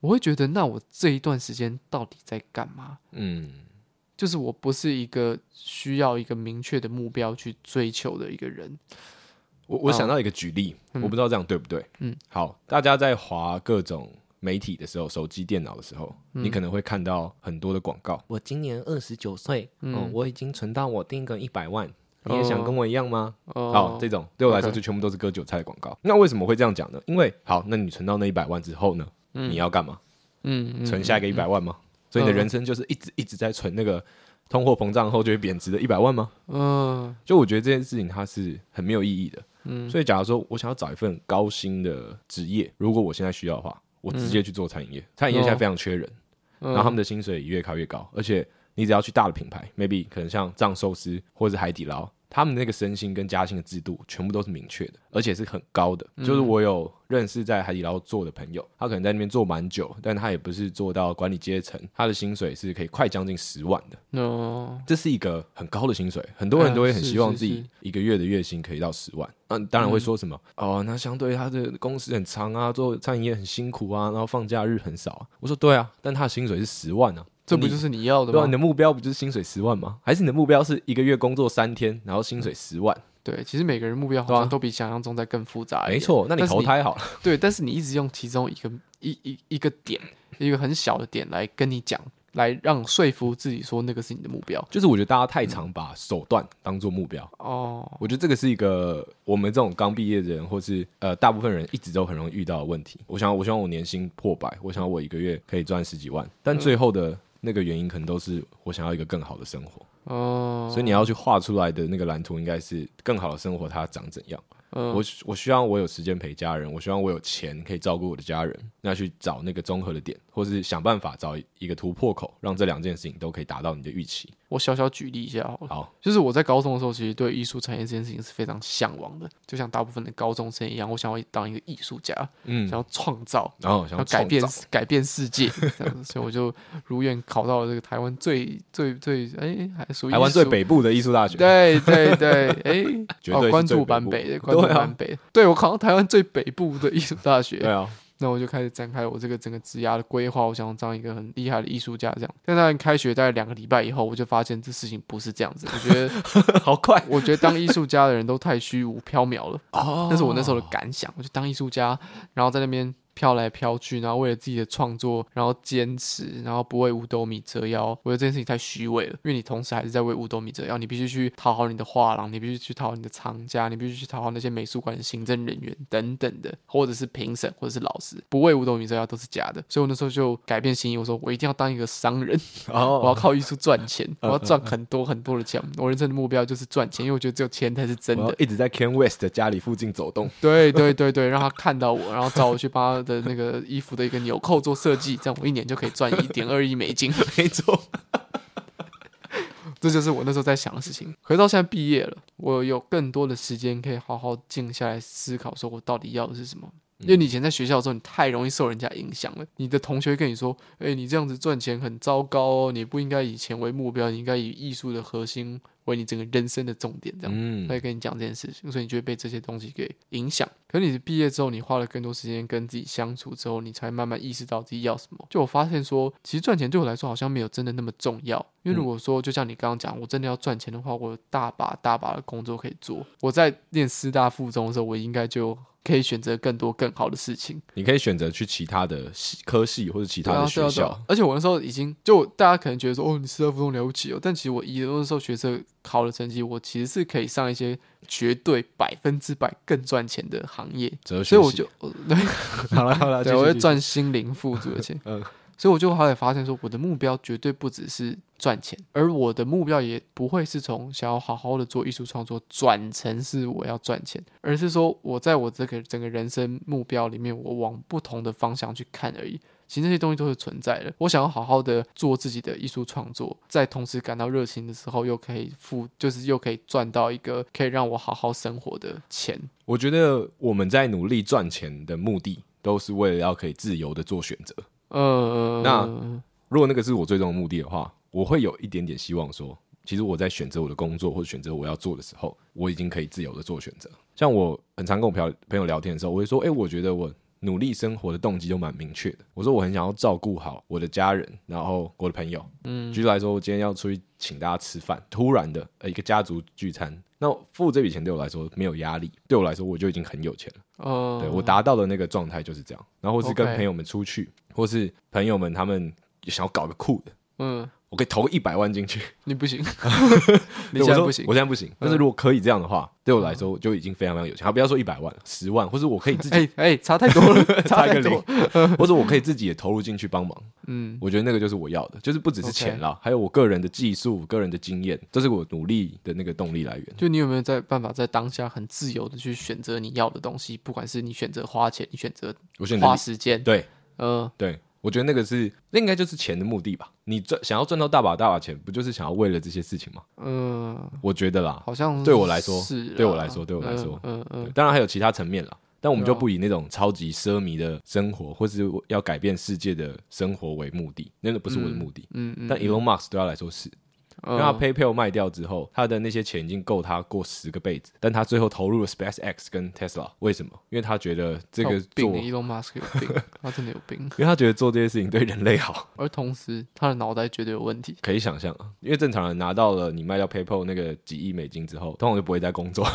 我会觉得，那我这一段时间到底在干嘛？嗯，就是我不是一个需要一个明确的目标去追求的一个人。我我想到一个举例，嗯、我不知道这样对不对？嗯，好，大家在划各种媒体的时候，手机、电脑的时候，嗯、你可能会看到很多的广告。我今年二十九岁，嗯、哦，我已经存到我第一个一百万。你也想跟我一样吗？哦，好，这种对我来说就全部都是割韭菜的广告。那为什么会这样讲呢？因为好，那你存到那一百万之后呢？嗯、你要干嘛？嗯，嗯存下一个一百万吗？嗯、所以你的人生就是一直一直在存那个通货膨胀后就会贬值的一百万吗？嗯，就我觉得这件事情它是很没有意义的。嗯，所以假如说我想要找一份高薪的职业，如果我现在需要的话，我直接去做餐饮业。嗯、餐饮业现在非常缺人，哦、然后他们的薪水也越开越高，而且你只要去大的品牌，maybe 可能像藏寿司或者是海底捞。他们那个升薪跟加薪的制度全部都是明确的，而且是很高的。嗯、就是我有认识在海底捞做的朋友，他可能在那边做蛮久，但他也不是做到管理阶层，他的薪水是可以快将近十万的。哦，这是一个很高的薪水，很多人都会很希望自己一个月的月薪可以到十万。嗯、啊，当然会说什么、嗯、哦，那相对他的工时很长啊，做餐饮业很辛苦啊，然后放假日很少啊。我说对啊，但他的薪水是十万啊。这不就是你要的吗？对啊，你的目标不就是薪水十万吗？还是你的目标是一个月工作三天，然后薪水十万？对，其实每个人目标好像都比想象中在更复杂。没错，那你投胎好了。对，但是你一直用其中一个一一一个点，一个很小的点来跟你讲，来让说服自己说那个是你的目标。就是我觉得大家太常把手段当做目标。哦，我觉得这个是一个我们这种刚毕业的人，或是呃大部分人一直都很容易遇到的问题。我想，我希望我年薪破百，我想我一个月可以赚十几万，但最后的。那个原因可能都是我想要一个更好的生活哦，所以你要去画出来的那个蓝图应该是更好的生活它长怎样？嗯，我我希望我有时间陪家人，我希望我有钱可以照顾我的家人，那去找那个综合的点，或是想办法找一个突破口，让这两件事情都可以达到你的预期。我小小举例一下好了，好，就是我在高中的时候，其实对艺术产业这件事情是非常向往的，就像大部分的高中生一样，我想要当一个艺术家，嗯，想要创造，然后想要改变改变世界，这样子，所以我就如愿考到了这个台湾最最最哎、欸，还属于台湾最北部的艺术大学，对对对，哎、欸，绝对关注版北的，关注版北，对我考到台湾最北部的艺术大学，对啊。那我就开始展开我这个整个职涯的规划，我想当一个很厉害的艺术家这样。但在开学大概两个礼拜以后，我就发现这事情不是这样子。我觉得 好快，我觉得当艺术家的人都太虚无缥缈了。哦，那是我那时候的感想。我就当艺术家，然后在那边。飘来飘去，然后为了自己的创作，然后坚持，然后不为五斗米折腰。我觉得这件事情太虚伪了，因为你同时还是在为五斗米折腰。你必须去讨好你的画廊，你必须去讨好你的藏家，你必须去讨好那些美术馆的行政人员等等的，或者是评审，或者是老师。不为五斗米折腰都是假的。所以我那时候就改变心意，我说我一定要当一个商人，我要靠艺术赚钱，我要赚很多很多的钱。我人生的目标就是赚钱，因为我觉得只有钱才是真的。一直在 Ken West 的家里附近走动，对对对对，让他看到我，然后找我去帮他的那个衣服的一个纽扣做设计，这样我一年就可以赚一点二亿美金。没错，这就是我那时候在想的事情。可是到现在毕业了，我有更多的时间可以好好静下来思考，说我到底要的是什么。因为你以前在学校的时候，你太容易受人家影响了。你的同学跟你说：“诶，你这样子赚钱很糟糕哦，你不应该以钱为目标，你应该以艺术的核心。”为你整个人生的重点，这样，嗯，会跟你讲这件事情，所以你就会被这些东西给影响。可是你毕业之后，你花了更多时间跟自己相处之后，你才慢慢意识到自己要什么。就我发现说，其实赚钱对我来说好像没有真的那么重要。因为如果说，就像你刚刚讲，我真的要赚钱的话，我有大把大把的工作可以做。我在念师大附中的时候，我应该就可以选择更多更好的事情。你可以选择去其他的系科系或者其他的学校。啊啊啊、而且我那时候已经就大家可能觉得说，哦，你师大附中了不起哦，但其实我一那时候学测。考的成绩，我其实是可以上一些绝对百分之百更赚钱的行业，所以我就对，好了好了，对，我会赚心灵富足的钱。嗯，所以我就后来发现说，我的目标绝对不只是赚钱，而我的目标也不会是从想要好好的做艺术创作转成是我要赚钱，而是说我在我这个整个人生目标里面，我往不同的方向去看而已。其实这些东西都是存在的。我想要好好的做自己的艺术创作，在同时感到热情的时候，又可以付，就是又可以赚到一个可以让我好好生活的钱。我觉得我们在努力赚钱的目的，都是为了要可以自由的做选择。嗯，那如果那个是我最终的目的的话，我会有一点点希望说，其实我在选择我的工作或者选择我要做的时候，我已经可以自由的做选择。像我很常跟我朋朋友聊天的时候，我会说，哎，我觉得我。努力生活的动机就蛮明确的。我说我很想要照顾好我的家人，然后我的朋友。嗯，举例来说，我今天要出去请大家吃饭，突然的呃一个家族聚餐，那付这笔钱对我来说没有压力，对我来说我就已经很有钱了。哦，对，我达到的那个状态就是这样。然后或是跟朋友们出去.或是朋友们他们想要搞个酷的，嗯。我可以投一百万进去，你不行，你现在不行，我现在不行。但是如果可以这样的话，对我来说就已经非常非常有钱。好，不要说一百万，十万，或者我可以自己，哎哎，差太多了，差一个零，或者我可以自己也投入进去帮忙。嗯，我觉得那个就是我要的，就是不只是钱啦，还有我个人的技术、个人的经验，这是我努力的那个动力来源。就你有没有在办法在当下很自由的去选择你要的东西？不管是你选择花钱，你选择花时间，对，嗯，对。我觉得那个是，那应该就是钱的目的吧？你赚想要赚到大把大把钱，不就是想要为了这些事情吗？嗯，我觉得啦，好像对我来说，是对我来说，对我来说，嗯嗯，当然还有其他层面啦，但我们就不以那种超级奢靡的生活，或是要改变世界的生活为目的，那个不是我的目的。嗯嗯，但 Elon Musk 对他来说是。让他 PayPal 卖掉之后，他的那些钱已经够他过十个辈子，但他最后投入了 SpaceX 跟 Tesla，为什么？因为他觉得这个做 Elon Musk 有病，他真的有病，因为他觉得做这些事情对人类好，而同时他的脑袋绝对有问题。可以想象啊，因为正常人拿到了你卖掉 PayPal 那个几亿美金之后，通常就不会再工作。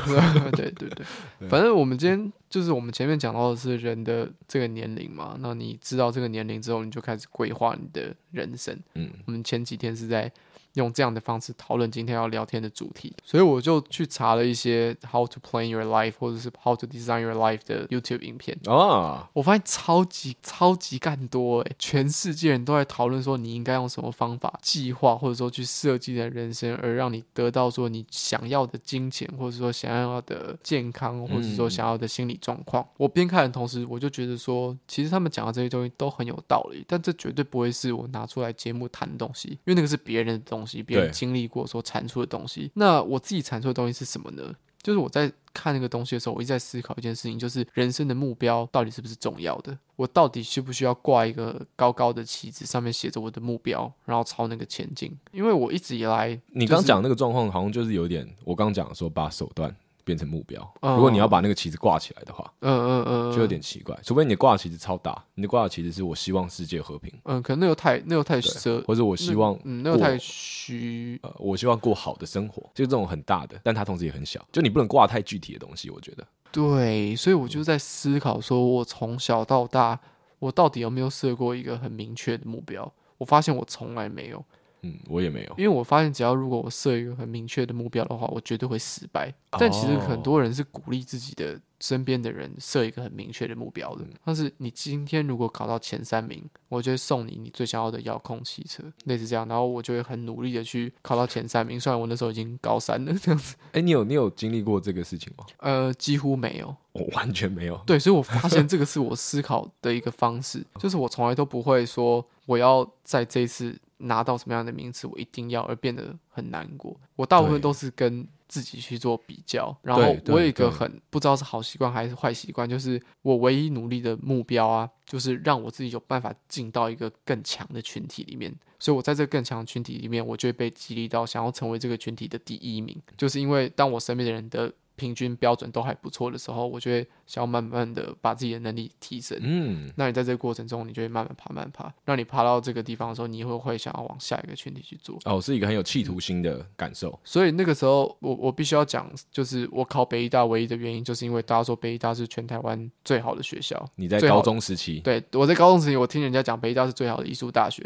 对 对对，反正我们今天。就是我们前面讲到的是人的这个年龄嘛，那你知道这个年龄之后，你就开始规划你的人生。嗯，我们前几天是在。用这样的方式讨论今天要聊天的主题，所以我就去查了一些 How to Plan Your Life 或者是 How to Design Your Life 的 YouTube 影片啊，我发现超级超级干多诶，全世界人都在讨论说你应该用什么方法计划或者说去设计的人生，而让你得到说你想要的金钱或者说想要的健康或者说想要的心理状况。我边看的同时，我就觉得说，其实他们讲的这些东西都很有道理，但这绝对不会是我拿出来节目谈的东西，因为那个是别人的东西。东西别人经历过所产出的东西，那我自己产出的东西是什么呢？就是我在看那个东西的时候，我一直在思考一件事情，就是人生的目标到底是不是重要的？我到底需不需要挂一个高高的旗子，上面写着我的目标，然后朝那个前进？因为我一直以来，你刚讲那个状况，好像就是有点我刚讲说把手段。变成目标。如果你要把那个旗子挂起来的话，嗯嗯嗯，就有点奇怪。除非你挂的旗子超大，你挂的旗子是我希望世界和平。嗯，可能那个太那个太奢，或者我希望，嗯，那个太虚。呃，我希望过好的生活，就这种很大的，但它同时也很小。就你不能挂太具体的东西，我觉得。对，所以我就在思考，说我从小到大，我到底有没有设过一个很明确的目标？我发现我从来没有。嗯，我也没有，因为我发现，只要如果我设一个很明确的目标的话，我绝对会失败。但其实很多人是鼓励自己的身边的人设一个很明确的目标的。但是你今天如果考到前三名，我就会送你你最想要的遥控汽车，类似这样。然后我就会很努力的去考到前三名。虽然我那时候已经高三了，这样子。哎，你有你有经历过这个事情吗？呃，几乎没有，我完全没有。对，所以我发现这个是我思考的一个方式，就是我从来都不会说我要在这一次。拿到什么样的名次，我一定要而变得很难过。我大部分都是跟自己去做比较，然后我有一个很不知道是好习惯还是坏习惯，就是我唯一努力的目标啊，就是让我自己有办法进到一个更强的群体里面。所以我在这个更强的群体里面，我就会被激励到想要成为这个群体的第一名。就是因为当我身边的人的。平均标准都还不错的时候，我就会想要慢慢的把自己的能力提升。嗯，那你在这个过程中，你就会慢慢爬，慢慢爬。让你爬到这个地方的时候，你会会想要往下一个群体去做。哦，是一个很有企图心的感受。所以那个时候，我我必须要讲，就是我考北医大唯一的原因，就是因为大家说北医大是全台湾最好的学校。你在高中时期？对，我在高中时期，我听人家讲北医大是最好的艺术大学。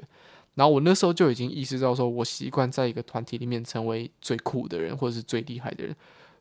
然后我那时候就已经意识到，说我习惯在一个团体里面成为最酷的人，或者是最厉害的人。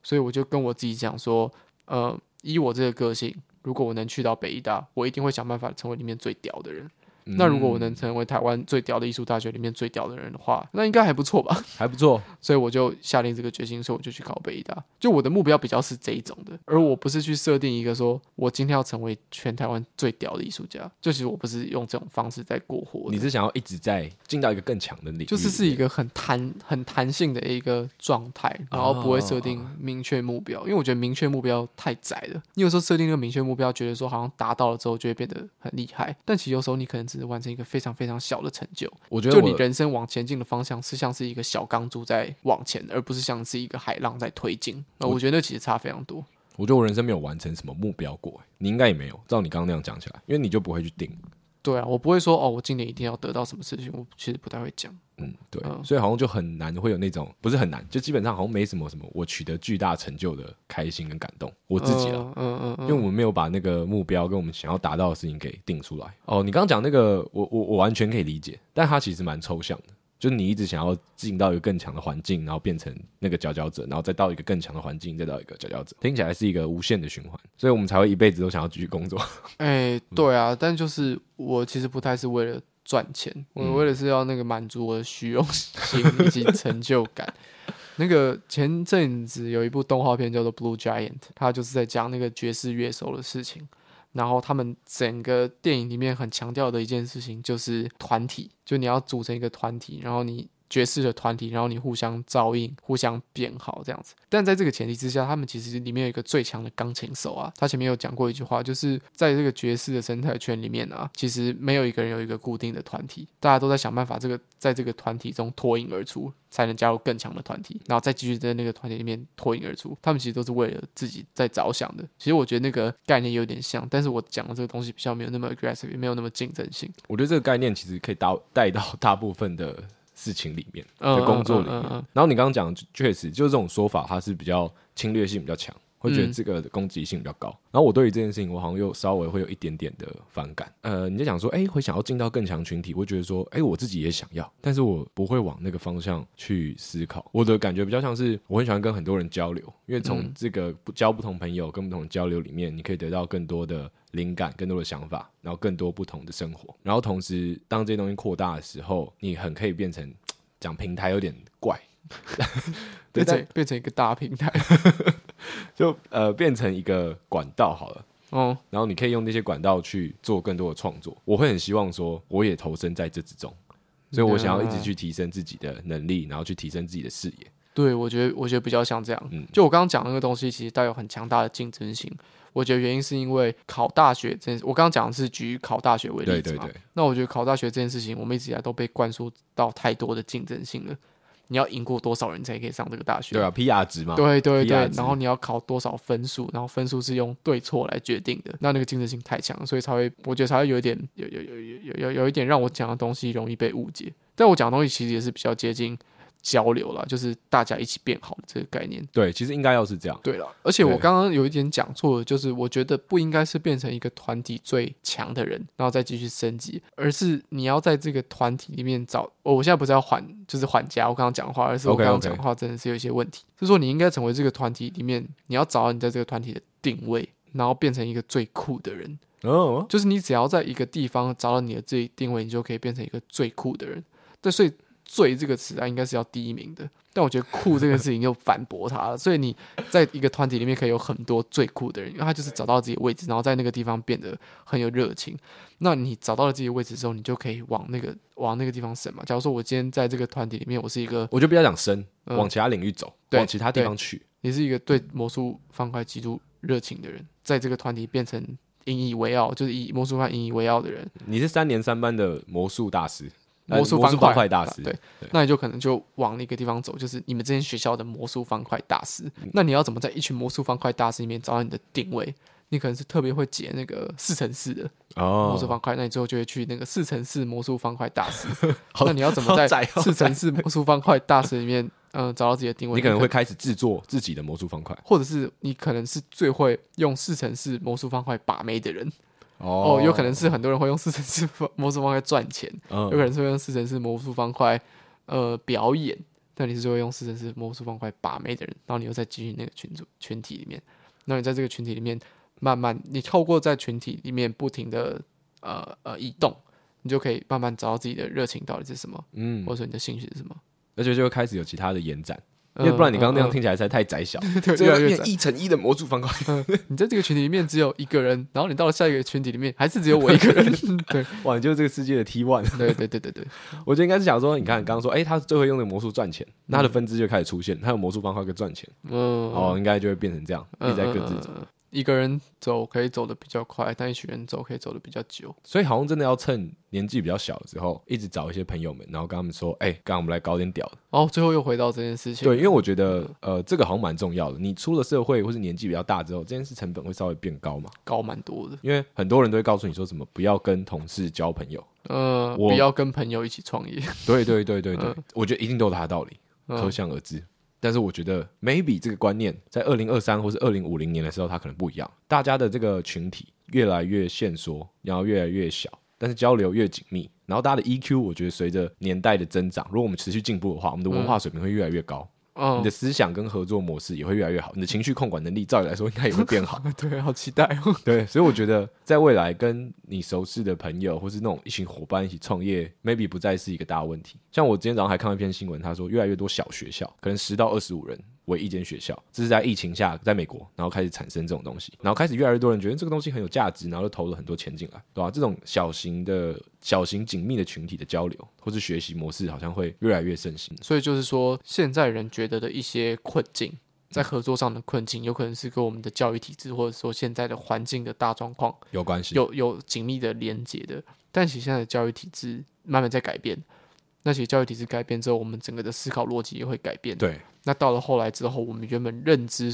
所以我就跟我自己讲说，呃，以我这个个性，如果我能去到北医大，我一定会想办法成为里面最屌的人。那如果我能成为台湾最屌的艺术大学里面最屌的人的话，那应该还不错吧？还不错，所以我就下定这个决心，所以我就去考北艺大。就我的目标比较是这一种的，而我不是去设定一个说我今天要成为全台湾最屌的艺术家。就其实我不是用这种方式在过活。你是想要一直在进到一个更强的领域，就是是一个很弹、很弹性的一个状态，然后不会设定明确目标，因为我觉得明确目标太窄了。你有时候设定一个明确目标，觉得说好像达到了之后就会变得很厉害，但其实有时候你可能只是完成一个非常非常小的成就，我觉得我就你人生往前进的方向是像是一个小钢珠在往前，而不是像是一个海浪在推进。我，我觉得那其实差非常多。我觉得我人生没有完成什么目标过，你应该也没有。照你刚刚那样讲起来，因为你就不会去定。对啊，我不会说哦，我今年一定要得到什么事情，我其实不太会讲。嗯，对，嗯、所以好像就很难会有那种，不是很难，就基本上好像没什么什么我取得巨大成就的开心跟感动。我自己了，嗯嗯，嗯嗯，因为我们没有把那个目标跟我们想要达到的事情给定出来。哦，你刚刚讲那个，我我我完全可以理解，但它其实蛮抽象的。就是你一直想要进到一个更强的环境，然后变成那个佼佼者，然后再到一个更强的环境，再到一个佼佼者，听起来是一个无限的循环，所以我们才会一辈子都想要继续工作。哎、欸，对啊，嗯、但就是我其实不太是为了赚钱，我为了是要那个满足我的虚荣 心以及成就感。那个前阵子有一部动画片叫做《Blue Giant》，它就是在讲那个爵士乐手的事情。然后他们整个电影里面很强调的一件事情就是团体，就你要组成一个团体，然后你。爵士的团体，然后你互相照应、互相变好这样子。但在这个前提之下，他们其实里面有一个最强的钢琴手啊。他前面有讲过一句话，就是在这个爵士的生态圈里面啊，其实没有一个人有一个固定的团体，大家都在想办法这个在这个团体中脱颖而出，才能加入更强的团体，然后再继续在那个团体里面脱颖而出。他们其实都是为了自己在着想的。其实我觉得那个概念有点像，但是我讲的这个东西比较没有那么 aggressive，也没有那么竞争性。我觉得这个概念其实可以带带到大部分的。事情里面的工作里面，然后你刚刚讲确实就是这种说法，它是比较侵略性比较强，会觉得这个的攻击性比较高。嗯、然后我对于这件事情，我好像又稍微会有一点点的反感。呃，你就想说，哎，会想要进到更强群体，会觉得说，哎，我自己也想要，但是我不会往那个方向去思考。我的感觉比较像是，我很喜欢跟很多人交流，因为从这个不交不同朋友、跟不同的交流里面，你可以得到更多的灵感、更多的想法，然后更多不同的生活。然后同时，当这些东西扩大的时候，你很可以变成讲平台有点怪。对，变成变成一个大平台，就呃变成一个管道好了。哦，然后你可以用那些管道去做更多的创作。我会很希望说，我也投身在这之中，所以我想要一直去提升自己的能力，然后去提升自己的视野。对，我觉得我觉得比较像这样。嗯，就我刚刚讲那个东西，其实带有很强大的竞争性。我觉得原因是因为考大学这件事，我刚刚讲的是举考大学为例子嘛。对对对。那我觉得考大学这件事情，我们一直以来都被灌输到太多的竞争性了。你要赢过多少人才可以上这个大学？对啊，PR 值嘛。对对对，然后你要考多少分数？然后分数是用对错来决定的。那那个竞争性太强，所以才会，我觉得才会有一点，有有有有有有一点让我讲的东西容易被误解。但我讲的东西其实也是比较接近。交流了，就是大家一起变好的这个概念。对，其实应该要是这样。对了，而且我刚刚有一点讲错了，就是我觉得不应该是变成一个团体最强的人，然后再继续升级，而是你要在这个团体里面找。哦，我现在不是要缓，就是缓家我刚刚讲话，而是我刚刚讲话真的是有一些问题。就是说，你应该成为这个团体里面，你要找到你在这个团体的定位，然后变成一个最酷的人。哦，就是你只要在一个地方找到你的自己定位，你就可以变成一个最酷的人。对，所以。最这个词啊，应该是要第一名的。但我觉得酷这个事情又反驳他了。所以你在一个团体里面可以有很多最酷的人，因为他就是找到自己的位置，然后在那个地方变得很有热情。那你找到了自己的位置之后，你就可以往那个往那个地方升嘛。假如说我今天在这个团体里面，我是一个，我就比较想伸，往其他领域走，嗯、往其他地方去。你是一个对魔术方块极度热情的人，在这个团体变成引以为傲，就是以魔术方引以为傲的人。你是三年三班的魔术大师。魔术方块大师，对，那你就可能就往那个地方走，就是你们这间学校的魔术方块大师。那你要怎么在一群魔术方块大师里面找到你的定位？你可能是特别会解那个四乘四的魔术方块，那你最后就会去那个四乘四魔术方块大师。那你要怎么在四乘四魔术方块大师里面，嗯，找到自己的定位？你可能会开始制作自己的魔术方块，或者是你可能是最会用四乘四魔术方块把妹的人。哦，有可能是很多人会用四乘四魔术方块赚钱，嗯、有可能是会用四乘四魔术方块呃表演，但你是就会用四乘四魔术方块把妹的人，然后你又再进入那个群组群体里面，那你在这个群体里面慢慢，你透过在群体里面不停的呃呃移动，你就可以慢慢找到自己的热情到底是什么，嗯，或者说你的兴趣是什么，而且就会开始有其他的延展。因为不然你刚刚那样听起来实在太窄小，这个变一乘一的模组方块。你在这个群体里面只有一个人，然后你到了下一个群体里面还是只有我一个人。对，哇，你就是这个世界的 T one。对对对对对，我觉得应该是想说，你看刚刚说，哎，他最会用的魔术赚钱，那他的分支就开始出现，他有魔术方块可以赚钱。嗯，哦，应该就会变成这样，一直在各自走。一个人走可以走的比较快，但一群人走可以走的比较久。所以好像真的要趁年纪比较小的时候，一直找一些朋友们，然后跟他们说：“哎、欸，刚刚我们来搞点屌的。”哦，最后又回到这件事情。对，因为我觉得，呃，这个好像蛮重要的。你出了社会或是年纪比较大之后，这件事成本会稍微变高嘛？高蛮多的。因为很多人都会告诉你说什么，不要跟同事交朋友。呃，我不要跟朋友一起创业。对对对对对，呃、我觉得一定都有他的道理，可想而知。呃但是我觉得，maybe 这个观念在二零二三或是二零五零年的时候，它可能不一样。大家的这个群体越来越限缩，然后越来越小，但是交流越紧密。然后大家的 EQ，我觉得随着年代的增长，如果我们持续进步的话，我们的文化水平会越来越高。你的思想跟合作模式也会越来越好，你的情绪控管能力，照理来说应该也会变好。对，好期待哦。对，所以我觉得在未来跟你熟识的朋友，或是那种一群伙伴一起创业，maybe 不再是一个大问题。像我今天早上还看到一篇新闻，他说越来越多小学校，可能十到二十五人。为一间学校，这是在疫情下，在美国，然后开始产生这种东西，然后开始越来越多人觉得这个东西很有价值，然后就投了很多钱进来，对吧？这种小型的、小型紧密的群体的交流或是学习模式，好像会越来越盛行。所以就是说，现在人觉得的一些困境，在合作上的困境，有可能是跟我们的教育体制，或者说现在的环境的大状况有关系，有有紧密的连接的。但其实现在的教育体制慢慢在改变。那其实教育体制改变之后，我们整个的思考逻辑也会改变。对，那到了后来之后，我们原本认知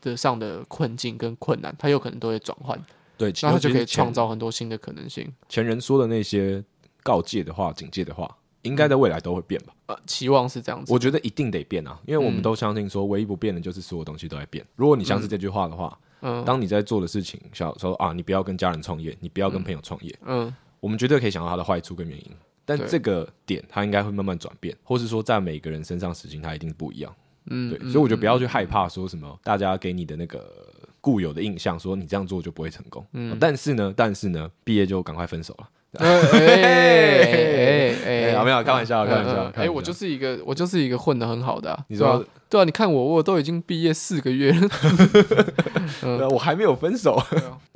的上的困境跟困难，它有可能都会转换。对，那它就可以创造很多新的可能性。前人说的那些告诫的话、警戒的话，应该在未来都会变吧？呃，期望是这样子。我觉得一定得变啊，因为我们都相信说，唯一不变的就是所有东西都在变。如果你相信这句话的话，嗯，当你在做的事情，想说啊，你不要跟家人创业，你不要跟朋友创业，嗯，我们绝对可以想到它的坏处跟原因。但这个点，它应该会慢慢转变，或是说在每个人身上实行，它一定不一样。嗯，对，所以我觉得不要去害怕说什么，大家给你的那个固有的印象，说你这样做就不会成功。嗯，但是呢，但是呢，毕业就赶快分手了。哎哎哎，没有开玩笑，开玩笑。哎，我就是一个，我就是一个混的很好的。你说对啊？你看我，我都已经毕业四个月了，我还没有分手。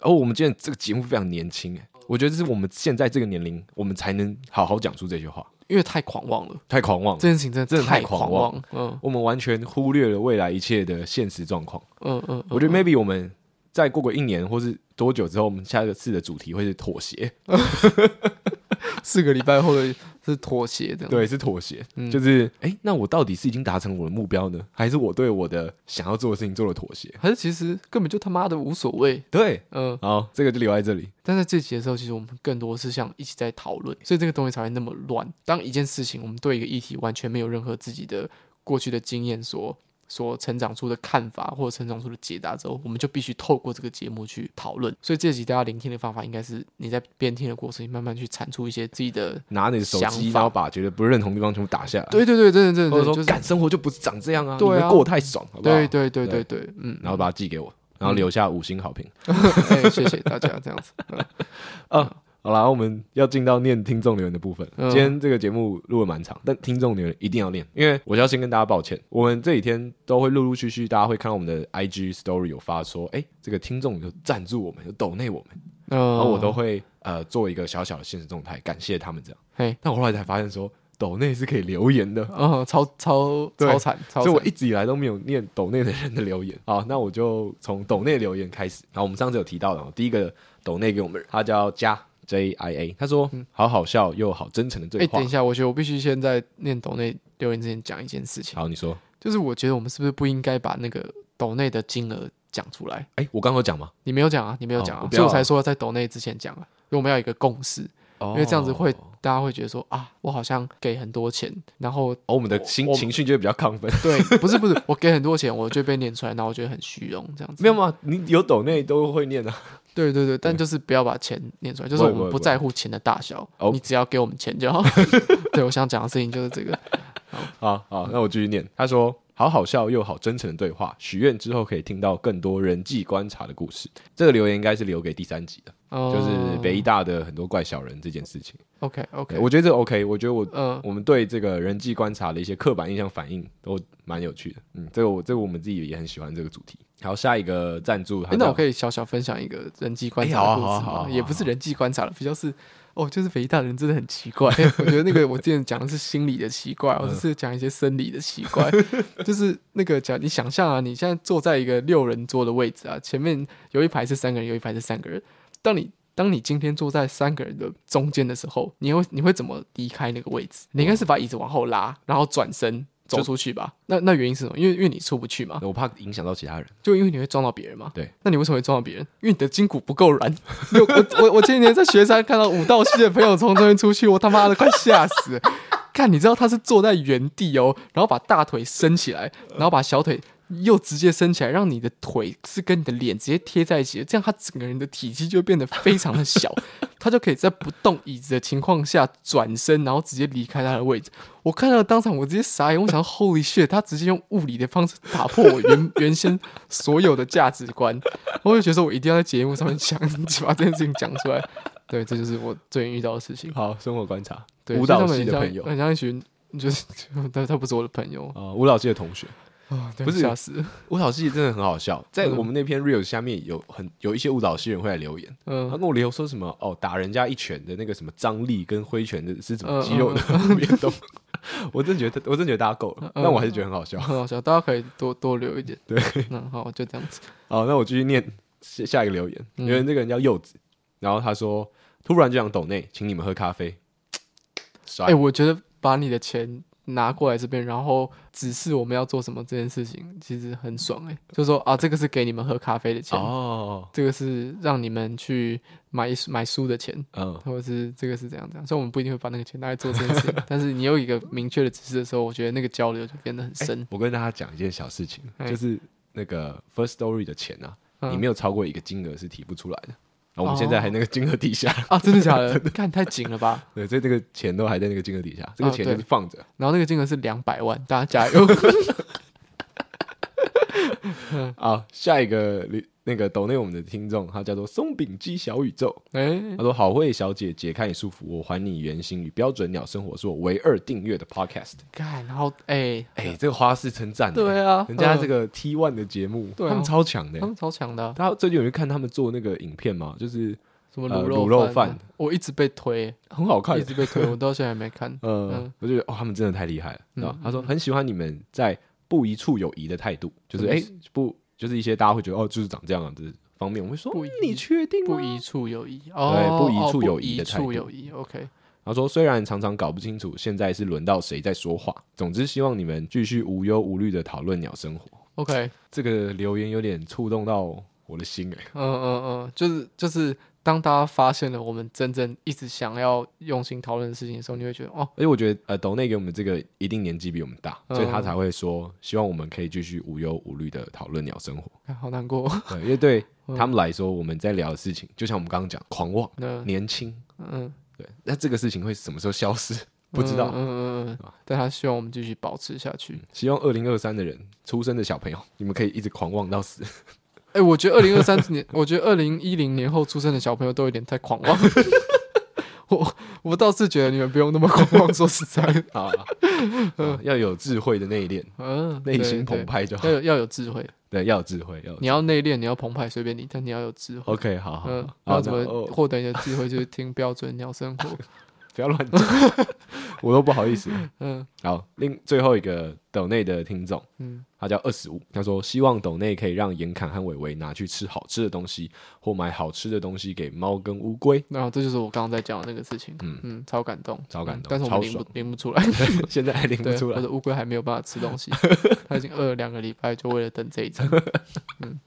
哦，我们今天这个节目非常年轻，哎，我觉得这是我们现在这个年龄，我们才能好好讲出这句话。因为太狂妄了，太狂妄了，这件事情真的真的太狂妄。嗯，我们完全忽略了未来一切的现实状况。嗯嗯，我觉得 maybe 我们再过个一年或是多久之后，我们下一次的主题会是妥协。四个礼拜后的是妥协的，对，是妥协。嗯、就是，哎、欸，那我到底是已经达成我的目标呢，还是我对我的想要做的事情做了妥协？还是其实根本就他妈的无所谓？对，嗯，好，这个就留在这里。但在这集的时候，其实我们更多是像一起在讨论，所以这个东西才会那么乱。当一件事情，我们对一个议题完全没有任何自己的过去的经验说。所成长出的看法或者成长出的解答之后，我们就必须透过这个节目去讨论。所以这集大家聆听的方法，应该是你在边听的过程，你慢慢去产出一些自己的拿你的手机，然后把觉得不认同的地方全部打下来。对对对，真的真的，或者说，感生活就不是长这样啊，对啊，过太爽，好不好？对对对对对，嗯，然后把它寄给我，然后留下五星好评。哎，谢谢大家，这样子，嗯。好啦，我们要进到念听众留言的部分。今天这个节目录的蛮长，但听众留言一定要念，因为我要先跟大家抱歉，我们这几天都会陆陆续续，大家会看到我们的 IG Story 有发说，哎，这个听众有赞助我们，有抖内我们，然后我都会呃做一个小小的现实动态，感谢他们这样。嘿，但我后来才发现说，抖内是可以留言的，哦，超超超惨，所以我一直以来都没有念抖内的人的留言。好，那我就从抖内留言开始。然后我们上次有提到的，第一个抖内给我们，他叫佳。J I A，他说：“好好笑又好真诚的对话。”哎，等一下，我觉得我必须先在念抖内留言之前讲一件事情。好，你说，就是我觉得我们是不是不应该把那个抖内的金额讲出来？哎，我刚刚有讲吗？你没有讲啊，你没有讲啊，所以我才说在抖内之前讲啊，因为我们要有一个共识，因为这样子会大家会觉得说啊，我好像给很多钱，然后我们的心情绪就会比较亢奋。对，不是不是，我给很多钱，我就被念出来，然后我觉得很虚荣，这样子没有吗？你有抖内都会念啊。对对对，但就是不要把钱念出来，就是我们不在乎钱的大小，你只要给我们钱就好。对，我想讲的事情就是这个。好 好，那我继续念。他说：“好好笑又好真诚的对话，许愿之后可以听到更多人际观察的故事。”这个留言应该是留给第三集的，就是北医大的很多怪小人这件事情。OK OK，我觉得这个 OK，我觉得我嗯，我们对这个人际观察的一些刻板印象反应都蛮有趣的。嗯，这个我这个我们自己也很喜欢这个主题。好，下一个赞助。那我可以小小分享一个人际观察的故事吗？也不是人际观察了，比较是哦，就是北大人真的很奇怪。我觉得那个我之前讲的是心理的奇怪，我只是讲一些生理的奇怪。就是那个讲，你想象啊，你现在坐在一个六人桌的位置啊，前面有一排是三个人，有一排是三个人。当你当你今天坐在三个人的中间的时候，你会你会怎么离开那个位置？你应该是把椅子往后拉，然后转身。走出去吧，那那原因是什么？因为因为你出不去嘛，我怕影响到其他人，就因为你会撞到别人嘛。对，那你为什么会撞到别人？因为你的筋骨不够软。我我我前几天在学山看到舞蹈系的朋友从这边出去，我他妈的快吓死了！看，你知道他是坐在原地哦，然后把大腿伸起来，然后把小腿。又直接伸起来，让你的腿是跟你的脸直接贴在一起的，这样他整个人的体积就会变得非常的小，他就可以在不动椅子的情况下转身，然后直接离开他的位置。我看到当场，我直接傻眼，我想 Holy shit，他直接用物理的方式打破我原原先所有的价值观。我就觉得我一定要在节目上面讲，把这件事情讲出来。对，这就是我最近遇到的事情。好，生活观察，对舞蹈系的朋友，很像一群，就是但他不是我的朋友啊，舞蹈系的同学。啊，不是，舞蹈系真的很好笑。在我们那篇 reels 下面有很有一些舞蹈系人会来留言，嗯，他跟我留说什么哦，打人家一拳的那个什么张力跟挥拳的是怎么肌肉的？变动，我真觉得我真觉得大家够了，但我还是觉得很好笑，很好笑，大家可以多多留一点。对，那，好，就这样子。好，那我继续念下下一个留言，因为这个人叫柚子，然后他说突然就想抖内，请你们喝咖啡。哎，我觉得把你的钱。拿过来这边，然后指示我们要做什么这件事情，其实很爽哎、欸。就说啊，这个是给你们喝咖啡的钱哦，这个是让你们去买买书的钱，嗯，或者是这个是怎样怎样。所以我们不一定会把那个钱拿来做这件事情，但是你有一个明确的指示的时候，我觉得那个交流就变得很深。欸、我跟大家讲一件小事情，欸、就是那个 First Story 的钱啊，嗯、你没有超过一个金额是提不出来的。我们现在还那个金额底下 啊，真的假的？看太紧了吧？对，所以这个钱都还在那个金额底下，这个钱就是放着。然后那个金额是两百万，大家加油！好，下一个那个抖内我们的听众，他叫做松饼鸡小宇宙。哎，他说：“好会小姐解开你束缚，我还你原形。与标准鸟生活是我唯二订阅的 Podcast。”干，然后哎哎，这个花式称赞，对啊，人家这个 T One 的节目，他们超强的，他们超强的。他最近有去看他们做那个影片嘛？就是什么卤肉卤肉饭，我一直被推，很好看，一直被推，我到现在还没看。嗯，我觉得哦，他们真的太厉害了。他说很喜欢你们在不一处有疑的态度，就是哎不。就是一些大家会觉得哦，就是长这样子方面，我会说不，你确定吗？不一处有一哦，对，不一处有疑的态度。不一处有一，OK。他说虽然常常搞不清楚现在是轮到谁在说话，总之希望你们继续无忧无虑的讨论鸟生活。OK，这个留言有点触动到我的心哎。嗯嗯嗯，就是就是。当大家发现了我们真正一直想要用心讨论的事情的时候，你会觉得哦，而且我觉得呃，抖内给我们这个一定年纪比我们大，所以他才会说希望我们可以继续无忧无虑的讨论鸟生活。好难过，对，因为对他们来说，我们在聊的事情，就像我们刚刚讲，狂妄、年轻，嗯，对，那这个事情会什么时候消失？不知道，嗯嗯嗯，但他希望我们继续保持下去。希望二零二三的人出生的小朋友，你们可以一直狂妄到死。哎、欸，我觉得二零二三年，我觉得二零一零年后出生的小朋友都有点太狂妄。我我倒是觉得你们不用那么狂妄，说实在啊，要有智慧的内敛，嗯，内心澎湃就好。要有要有智慧，对，要有智慧，要你要内敛，你要澎湃，随便你，但你要有智慧。OK，好好，嗯，要怎么获得你的智慧？就是听标准鸟生活。不要乱讲，我都不好意思。嗯，好，另最后一个抖内的听众，嗯，他叫二十五，他说希望斗内可以让严侃和伟伟拿去吃好吃的东西，或买好吃的东西给猫跟乌龟。那这就是我刚刚在讲的那个事情。嗯嗯，超感动，超感动，但是我们领不领不出来，现在还拎不出来。我的乌龟还没有办法吃东西，他已经饿了两个礼拜，就为了等这一餐。嗯，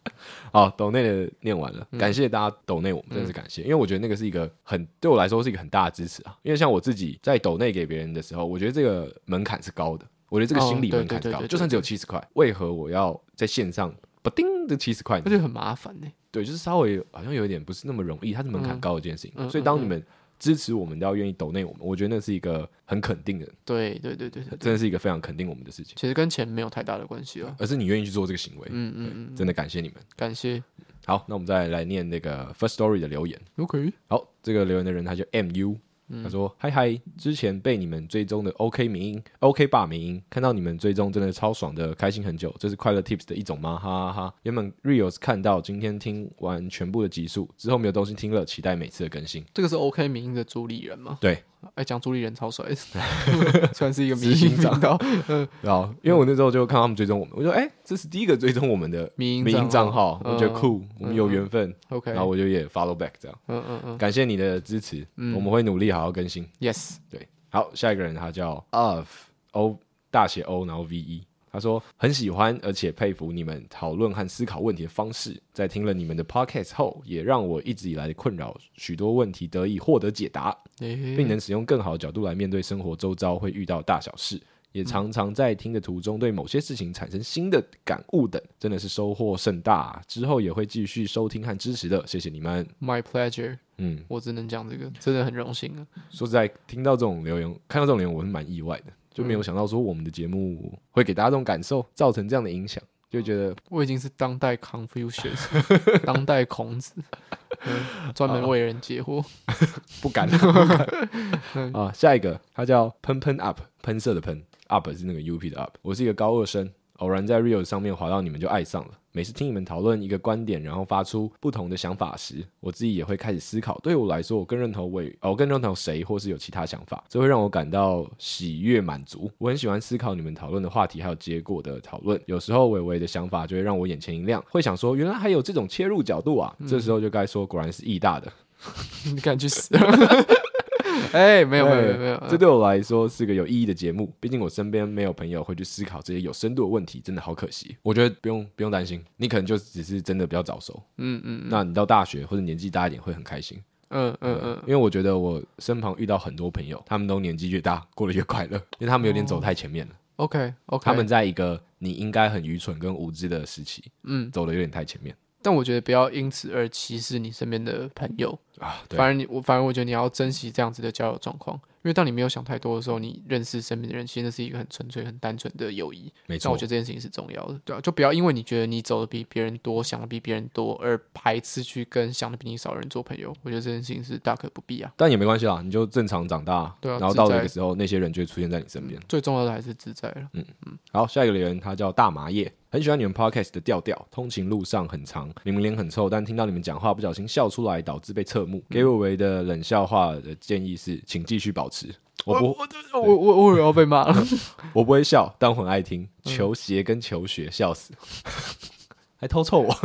好，斗内的念完了，感谢大家斗内我们，真的是感谢，因为我觉得那个是一个很对我来说是一个很大的支持啊，因为。像我自己在斗内给别人的时候，我觉得这个门槛是高的。我觉得这个心理门槛是高，就算只有七十块，为何我要在线上不叮的七十块？那就很麻烦呢。对，就是稍微好像有一点不是那么容易，它是门槛高的一件事情。所以当你们支持我们，都要愿意抖内我们，我觉得那是一个很肯定的。对对对对，真的是一个非常肯定我们的事情。其实跟钱没有太大的关系了，而是你愿意去做这个行为。嗯嗯嗯，真的感谢你们，感谢。好，那我们再来念那个 First Story 的留言。OK，好，这个留言的人他叫他说：“嗨嗨，之前被你们追踪的 OK 名音，OK 霸名音，看到你们追踪真的超爽的，开心很久。这是快乐 Tips 的一种吗？哈哈哈。原本 Reels 看到，今天听完全部的集数之后，没有东西听了，期待每次的更新。这个是 OK 名音的主理人吗？对。”哎，讲主理人超帅，算是一个明星账号。嗯，然后因为我那时候就看他们追踪我们，我说哎，这是第一个追踪我们的 明星账号，我觉得酷，我们有缘分。OK，然后我就也 follow back 这样。嗯嗯嗯，感谢你的支持，我们会努力好好更新。Yes，对，好，下一个人他叫 Of O 大写 O，然后 V E。他说很喜欢，而且佩服你们讨论和思考问题的方式。在听了你们的 podcast 后，也让我一直以来的困扰许多问题得以获得解答，并能使用更好的角度来面对生活周遭会遇到大小事。也常常在听的途中对某些事情产生新的感悟等，真的是收获甚大。啊之后也会继续收听和支持的，谢谢你们。My pleasure。嗯，我只能讲这个，真的很荣幸啊。说实在，听到这种留言，看到这种留言，我是蛮意外的。就没有想到说我们的节目会给大家这种感受，造成这样的影响，就觉得我已经是当代 Confucius，当代孔子，专门为人解惑，不敢 啊！下一个，他叫喷喷 up，喷射的喷，up 是那个 up 的 up。我是一个高二生，偶然在 Reels 上面滑到你们就爱上了。每次听你们讨论一个观点，然后发出不同的想法时，我自己也会开始思考。对我来说，我更认同伟，我更认同谁，或是有其他想法，这会让我感到喜悦满足。我很喜欢思考你们讨论的话题还有结果的讨论。有时候伟伟的想法就会让我眼前一亮，会想说，原来还有这种切入角度啊！这时候就该说，果然是义大的，你赶紧去死！哎，没有没有没有，这对我来说是个有意义的节目。毕竟我身边没有朋友会去思考这些有深度的问题，真的好可惜。我觉得不用不用担心，你可能就只是真的比较早熟。嗯嗯，那你到大学或者年纪大一点会很开心。嗯嗯嗯，因为我觉得我身旁遇到很多朋友，他们都年纪越大过得越快乐，因为他们有点走太前面了。OK OK，他们在一个你应该很愚蠢跟无知的时期，嗯，走的有点太前面。但我觉得不要因此而歧视你身边的朋友啊。反而你我反而我觉得你要珍惜这样子的交友状况，因为当你没有想太多的时候，你认识身边的人，其实那是一个很纯粹、很单纯的友谊。没错，我觉得这件事情是重要的，对啊，就不要因为你觉得你走的比别人多，想的比别人多，而排斥去跟想的比你少的人做朋友。我觉得这件事情是大可不必啊。但也没关系啦，你就正常长大，对啊，然后到那个时候，那些人就会出现在你身边。嗯，最重要的还是自在了。嗯嗯。好，下一个留言他叫大麻叶。很喜欢你们 podcast 的调调，通勤路上很长，你们脸很臭，但听到你们讲话不小心笑出来，导致被侧目。给我为的冷笑话的建议是，请继续保持。我不，我我我我要被骂了。我不会笑，但我很爱听球鞋跟球鞋，笑死，还偷臭我。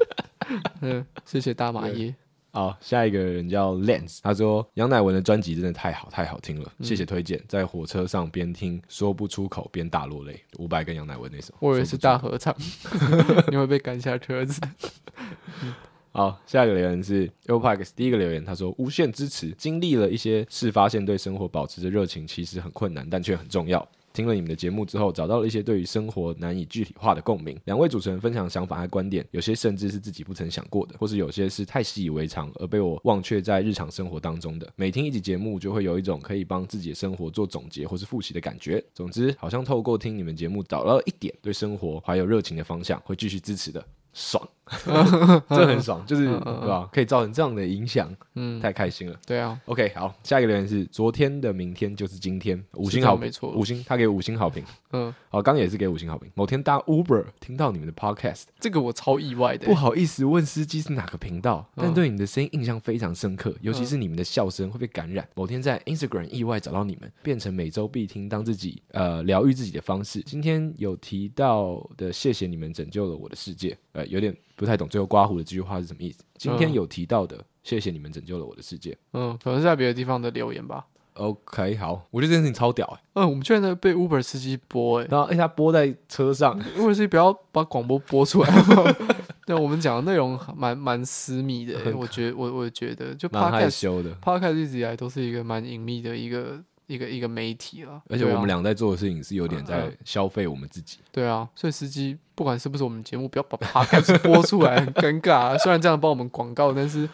嗯，谢谢大马爷。好，下一个人叫 Lance，他说杨乃文的专辑真的太好，太好听了，谢谢推荐。在火车上边听，说不出口边大落泪。伍佰跟杨乃文那首，我以为是大合唱，你会被赶下车子。好，下一个留言是 Oparks 第一个留言，他说无限支持，经历了一些事，发现对生活保持着热情其实很困难，但却很重要。听了你们的节目之后，找到了一些对于生活难以具体化的共鸣。两位主持人分享想法和观点，有些甚至是自己不曾想过的，或是有些是太习以为常而被我忘却在日常生活当中的。每听一集节目，就会有一种可以帮自己的生活做总结或是复习的感觉。总之，好像透过听你们节目，找到了一点对生活怀有热情的方向，会继续支持的。爽，这很爽，就是对吧？可以造成这样的影响，嗯，太开心了。对啊，OK，好，下一个留言是昨天的明天就是今天，五星好评，没错，五星，他给五星好评，嗯，好，刚也是给五星好评。某天搭 Uber 听到你们的 Podcast，这个我超意外的，不好意思问司机是哪个频道，但对你的声音印象非常深刻，尤其是你们的笑声会被感染。某天在 Instagram 意外找到你们，变成每周必听，当自己呃疗愈自己的方式。今天有提到的，谢谢你们拯救了我的世界。呃，有点不太懂，最后刮胡的这句话是什么意思？今天有提到的，嗯、谢谢你们拯救了我的世界。嗯，可能是在别的地方的留言吧。OK，好，我觉得这件事情超屌哎、欸。嗯，我们居然在被 Uber 司机播哎、欸，然后哎，他播在车上，Uber 司机不要把广播播出来。对，我们讲的内容蛮蛮私密的、欸，我觉得我我觉得就 Podcast, 蛮害羞的，Podcast 一直以来都是一个蛮隐秘的一个。一个一个媒体了，而且我们俩在做的事情是有点在消费我们自己。对啊，所以司机不管是不是我们节目，不要把它播出来，很尴尬、啊。虽然这样帮我们广告，但是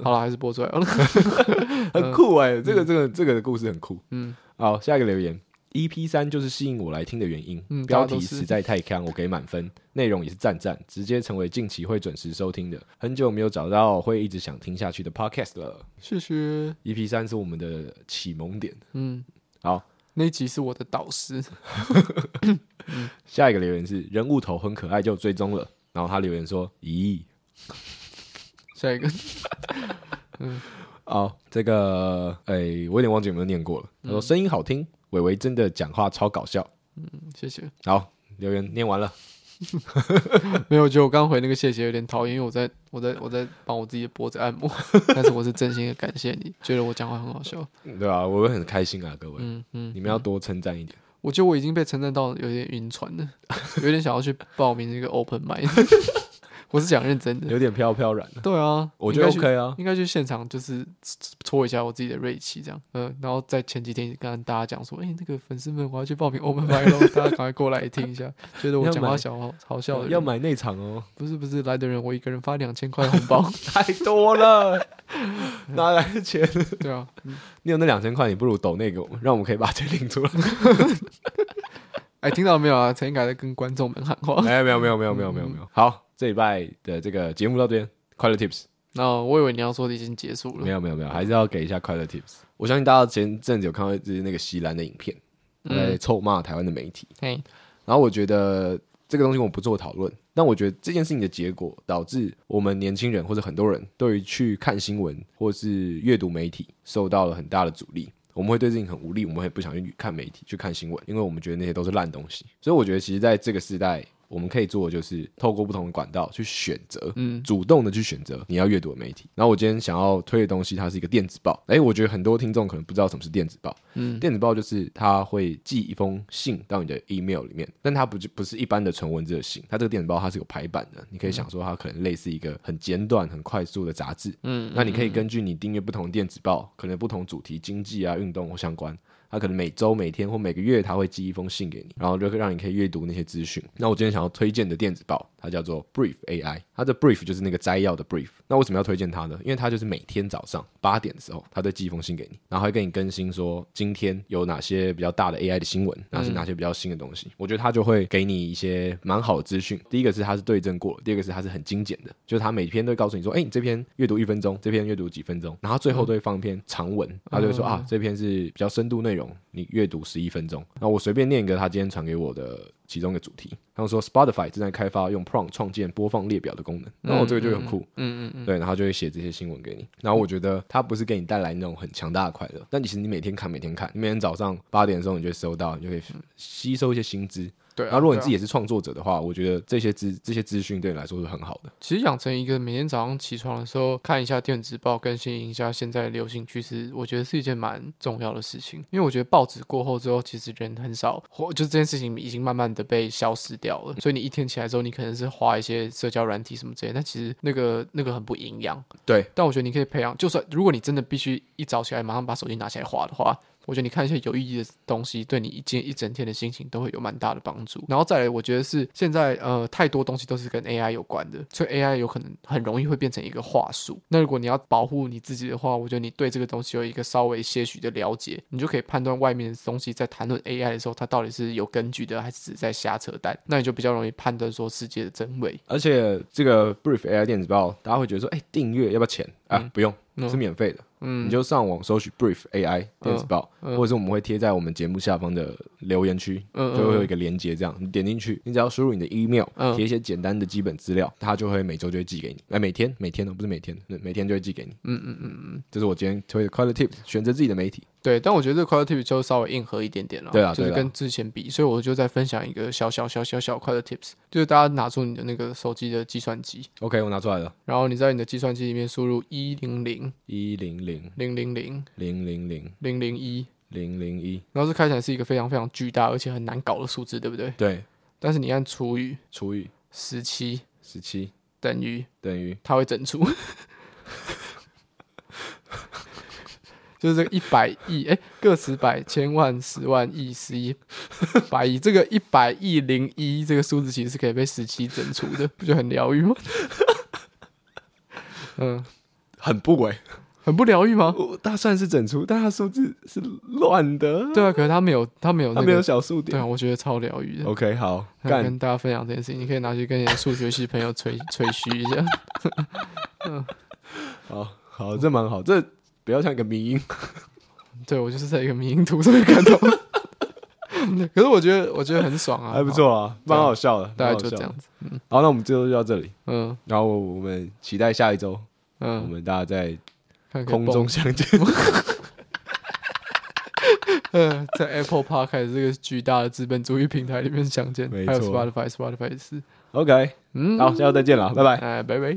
好了，还是播出来了，很酷哎、欸！这个这个这个的故事很酷。嗯，好，下一个留言。EP 三就是吸引我来听的原因，嗯、标题实在太强，我给满分，内容也是赞赞，直接成为近期会准时收听的。很久没有找到会一直想听下去的 Podcast 了，谢谢。EP 三是我们的启蒙点，嗯，好，那一集是我的导师。下一个留言是人物头很可爱，就追踪了。然后他留言说：“咦，下一个，嗯，好，这个，哎、欸，我有点忘记有没有念过了。他说声音好听。”伟伟真的讲话超搞笑，嗯，谢谢。好，留言念完了，没有，我觉得我刚回那个谢谢有点讨厌，因为我在我在我在帮我自己的脖子按摩，但是我是真心的感谢你，觉得我讲话很好笑，对啊，我会很开心啊，各位，嗯嗯，你们要多称赞一点。我觉得我已经被称赞到有点晕船了，有点想要去报名那个 open mic。我是讲认真的，有点飘飘然。对啊，我觉得 OK 啊，应该去现场就是搓一下我自己的锐气，这样。嗯，然后在前几天跟大家讲说，哎，那个粉丝们，我要去报名 Open Mic 喽，大家赶快过来听一下，觉得我讲话小好好笑的。要买内场哦，不是不是，来的人我一个人发两千块红包，太多了，哪来的钱？对啊，你有那两千块，你不如抖那个，让我们可以把钱领出来。哎，听到了没有啊？陈英凯在跟观众们喊话。没有没有没有没有没有没有没有，好。这礼拜的这个节目到这边，快乐 Tips。那我以为你要说的已经结束了。没有没有没有，还是要给一下快乐 Tips。我相信大家前阵子有看到就是那个席兰的影片，在臭骂台湾的媒体。嗯、然后我觉得这个东西我不做讨论，但我觉得这件事情的结果导致我们年轻人或者很多人对于去看新闻或是阅读媒体受到了很大的阻力。我们会对这件事情很无力，我们会不想去看媒体去看新闻，因为我们觉得那些都是烂东西。所以我觉得其实在这个时代。我们可以做的就是透过不同的管道去选择，嗯，主动的去选择你要阅读的媒体。然后我今天想要推的东西，它是一个电子报。哎，我觉得很多听众可能不知道什么是电子报。嗯，电子报就是它会寄一封信到你的 email 里面，但它不就不是一般的纯文字的信，它这个电子报它是有排版的。你可以想说，它可能类似一个很简短、很快速的杂志。嗯，那你可以根据你订阅不同的电子报，可能不同主题，经济啊、运动或相关。他可能每周、每天或每个月，他会寄一封信给你，然后就让你可以阅读那些资讯。那我今天想要推荐的电子报，它叫做 Brief AI，它的 Brief 就是那个摘要的 Brief。那为什么要推荐它呢？因为它就是每天早上八点的时候，它都寄一封信给你，然后会跟你更新说今天有哪些比较大的 AI 的新闻，哪是哪些比较新的东西。嗯、我觉得它就会给你一些蛮好的资讯。第一个是它是对症过，第二个是它是很精简的，就是它每篇都会告诉你说，哎、欸，你这篇阅读一分钟，这篇阅读几分钟，然后最后都会放一篇长文，它就会说啊，这篇是比较深度内容，你阅读。十一分钟，那我随便念一个他今天传给我的其中一个主题。他们说 Spotify 正在开发用 prompt 创建播放列表的功能，然后这个就很酷，嗯嗯嗯，对，然后就会写这些新闻给你。然后我觉得它不是给你带来那种很强大的快乐，但其实你每天看，每天看，你每天早上八点的时候你就会收到，你就可以吸收一些新知。对、啊，然后如果你自己也是创作者的话，啊、我觉得这些资这些资讯对你来说是很好的。其实养成一个每天早上起床的时候看一下电子报，更新一下现在流行趋势，我觉得是一件蛮重要的事情。因为我觉得报纸过后之后，其实人很少，或就这件事情已经慢慢的被消失掉了。所以你一天起来之后，你可能是花一些社交软体什么之类，但其实那个那个很不营养。对，但我觉得你可以培养，就算如果你真的必须一早起来马上把手机拿起来划的话。我觉得你看一些有意义的东西，对你一天一整天的心情都会有蛮大的帮助。然后再来，我觉得是现在呃太多东西都是跟 AI 有关的，所以 AI 有可能很容易会变成一个话术。那如果你要保护你自己的话，我觉得你对这个东西有一个稍微些许的了解，你就可以判断外面的东西在谈论 AI 的时候，它到底是有根据的还是只在瞎扯淡。那你就比较容易判断说世界的真伪。而且这个 Brief AI 电子报，大家会觉得说，哎，订阅要不要钱啊？嗯、不用。是免费的，嗯，你就上网搜取 Brief AI 电子报，或者是我们会贴在我们节目下方的留言区，就会有一个连接，这样你点进去，你只要输入你的 email，贴一些简单的基本资料，它就会每周就会寄给你，哎，每天每天哦，不是每天，每天就会寄给你，嗯嗯嗯嗯，这是我今天推的快乐 Tips，选择自己的媒体。对，但我觉得这个快乐 Tips 就稍微硬核一点点了，对啊，就是跟之前比，所以我就再分享一个小小小小小快乐 Tips，就是大家拿出你的那个手机的计算机，OK，我拿出来了，然后你在你的计算机里面输入一零零一零零零零零零零零零零一零零一，然后这开起来是一个非常非常巨大而且很难搞的数字，对不对？对，但是你按除以除以十七十七等于等于，它会整除。就是这个一百亿，哎、欸，个十百千万十万亿十亿 百亿，这个一百亿零一这个数字其实是可以被十七整除的，不就很疗愈吗？嗯，很不为，很不疗愈吗？它算是整除，但它数字是乱的。对啊，可是它没有，它没有、那没有小数点。对啊，我觉得超疗愈的。OK，好，跟大家分享这件事情，你可以拿去跟你的数学系朋友吹吹嘘一下。嗯，好好，这蛮好，这。不要像一个迷因，对，我就是在一个迷因图上面看到，可是我觉得我觉得很爽啊，还不错啊，蛮好笑的，大概就这样子。嗯，好，那我们这周就到这里，嗯，然后我们期待下一周，嗯，我们大家在空中相见，嗯，在 Apple Podcast 这个巨大的资本主义平台里面相见，还有 Spotify，Spotify 是。OK，嗯，好，下周再见了，拜拜，哎，拜拜。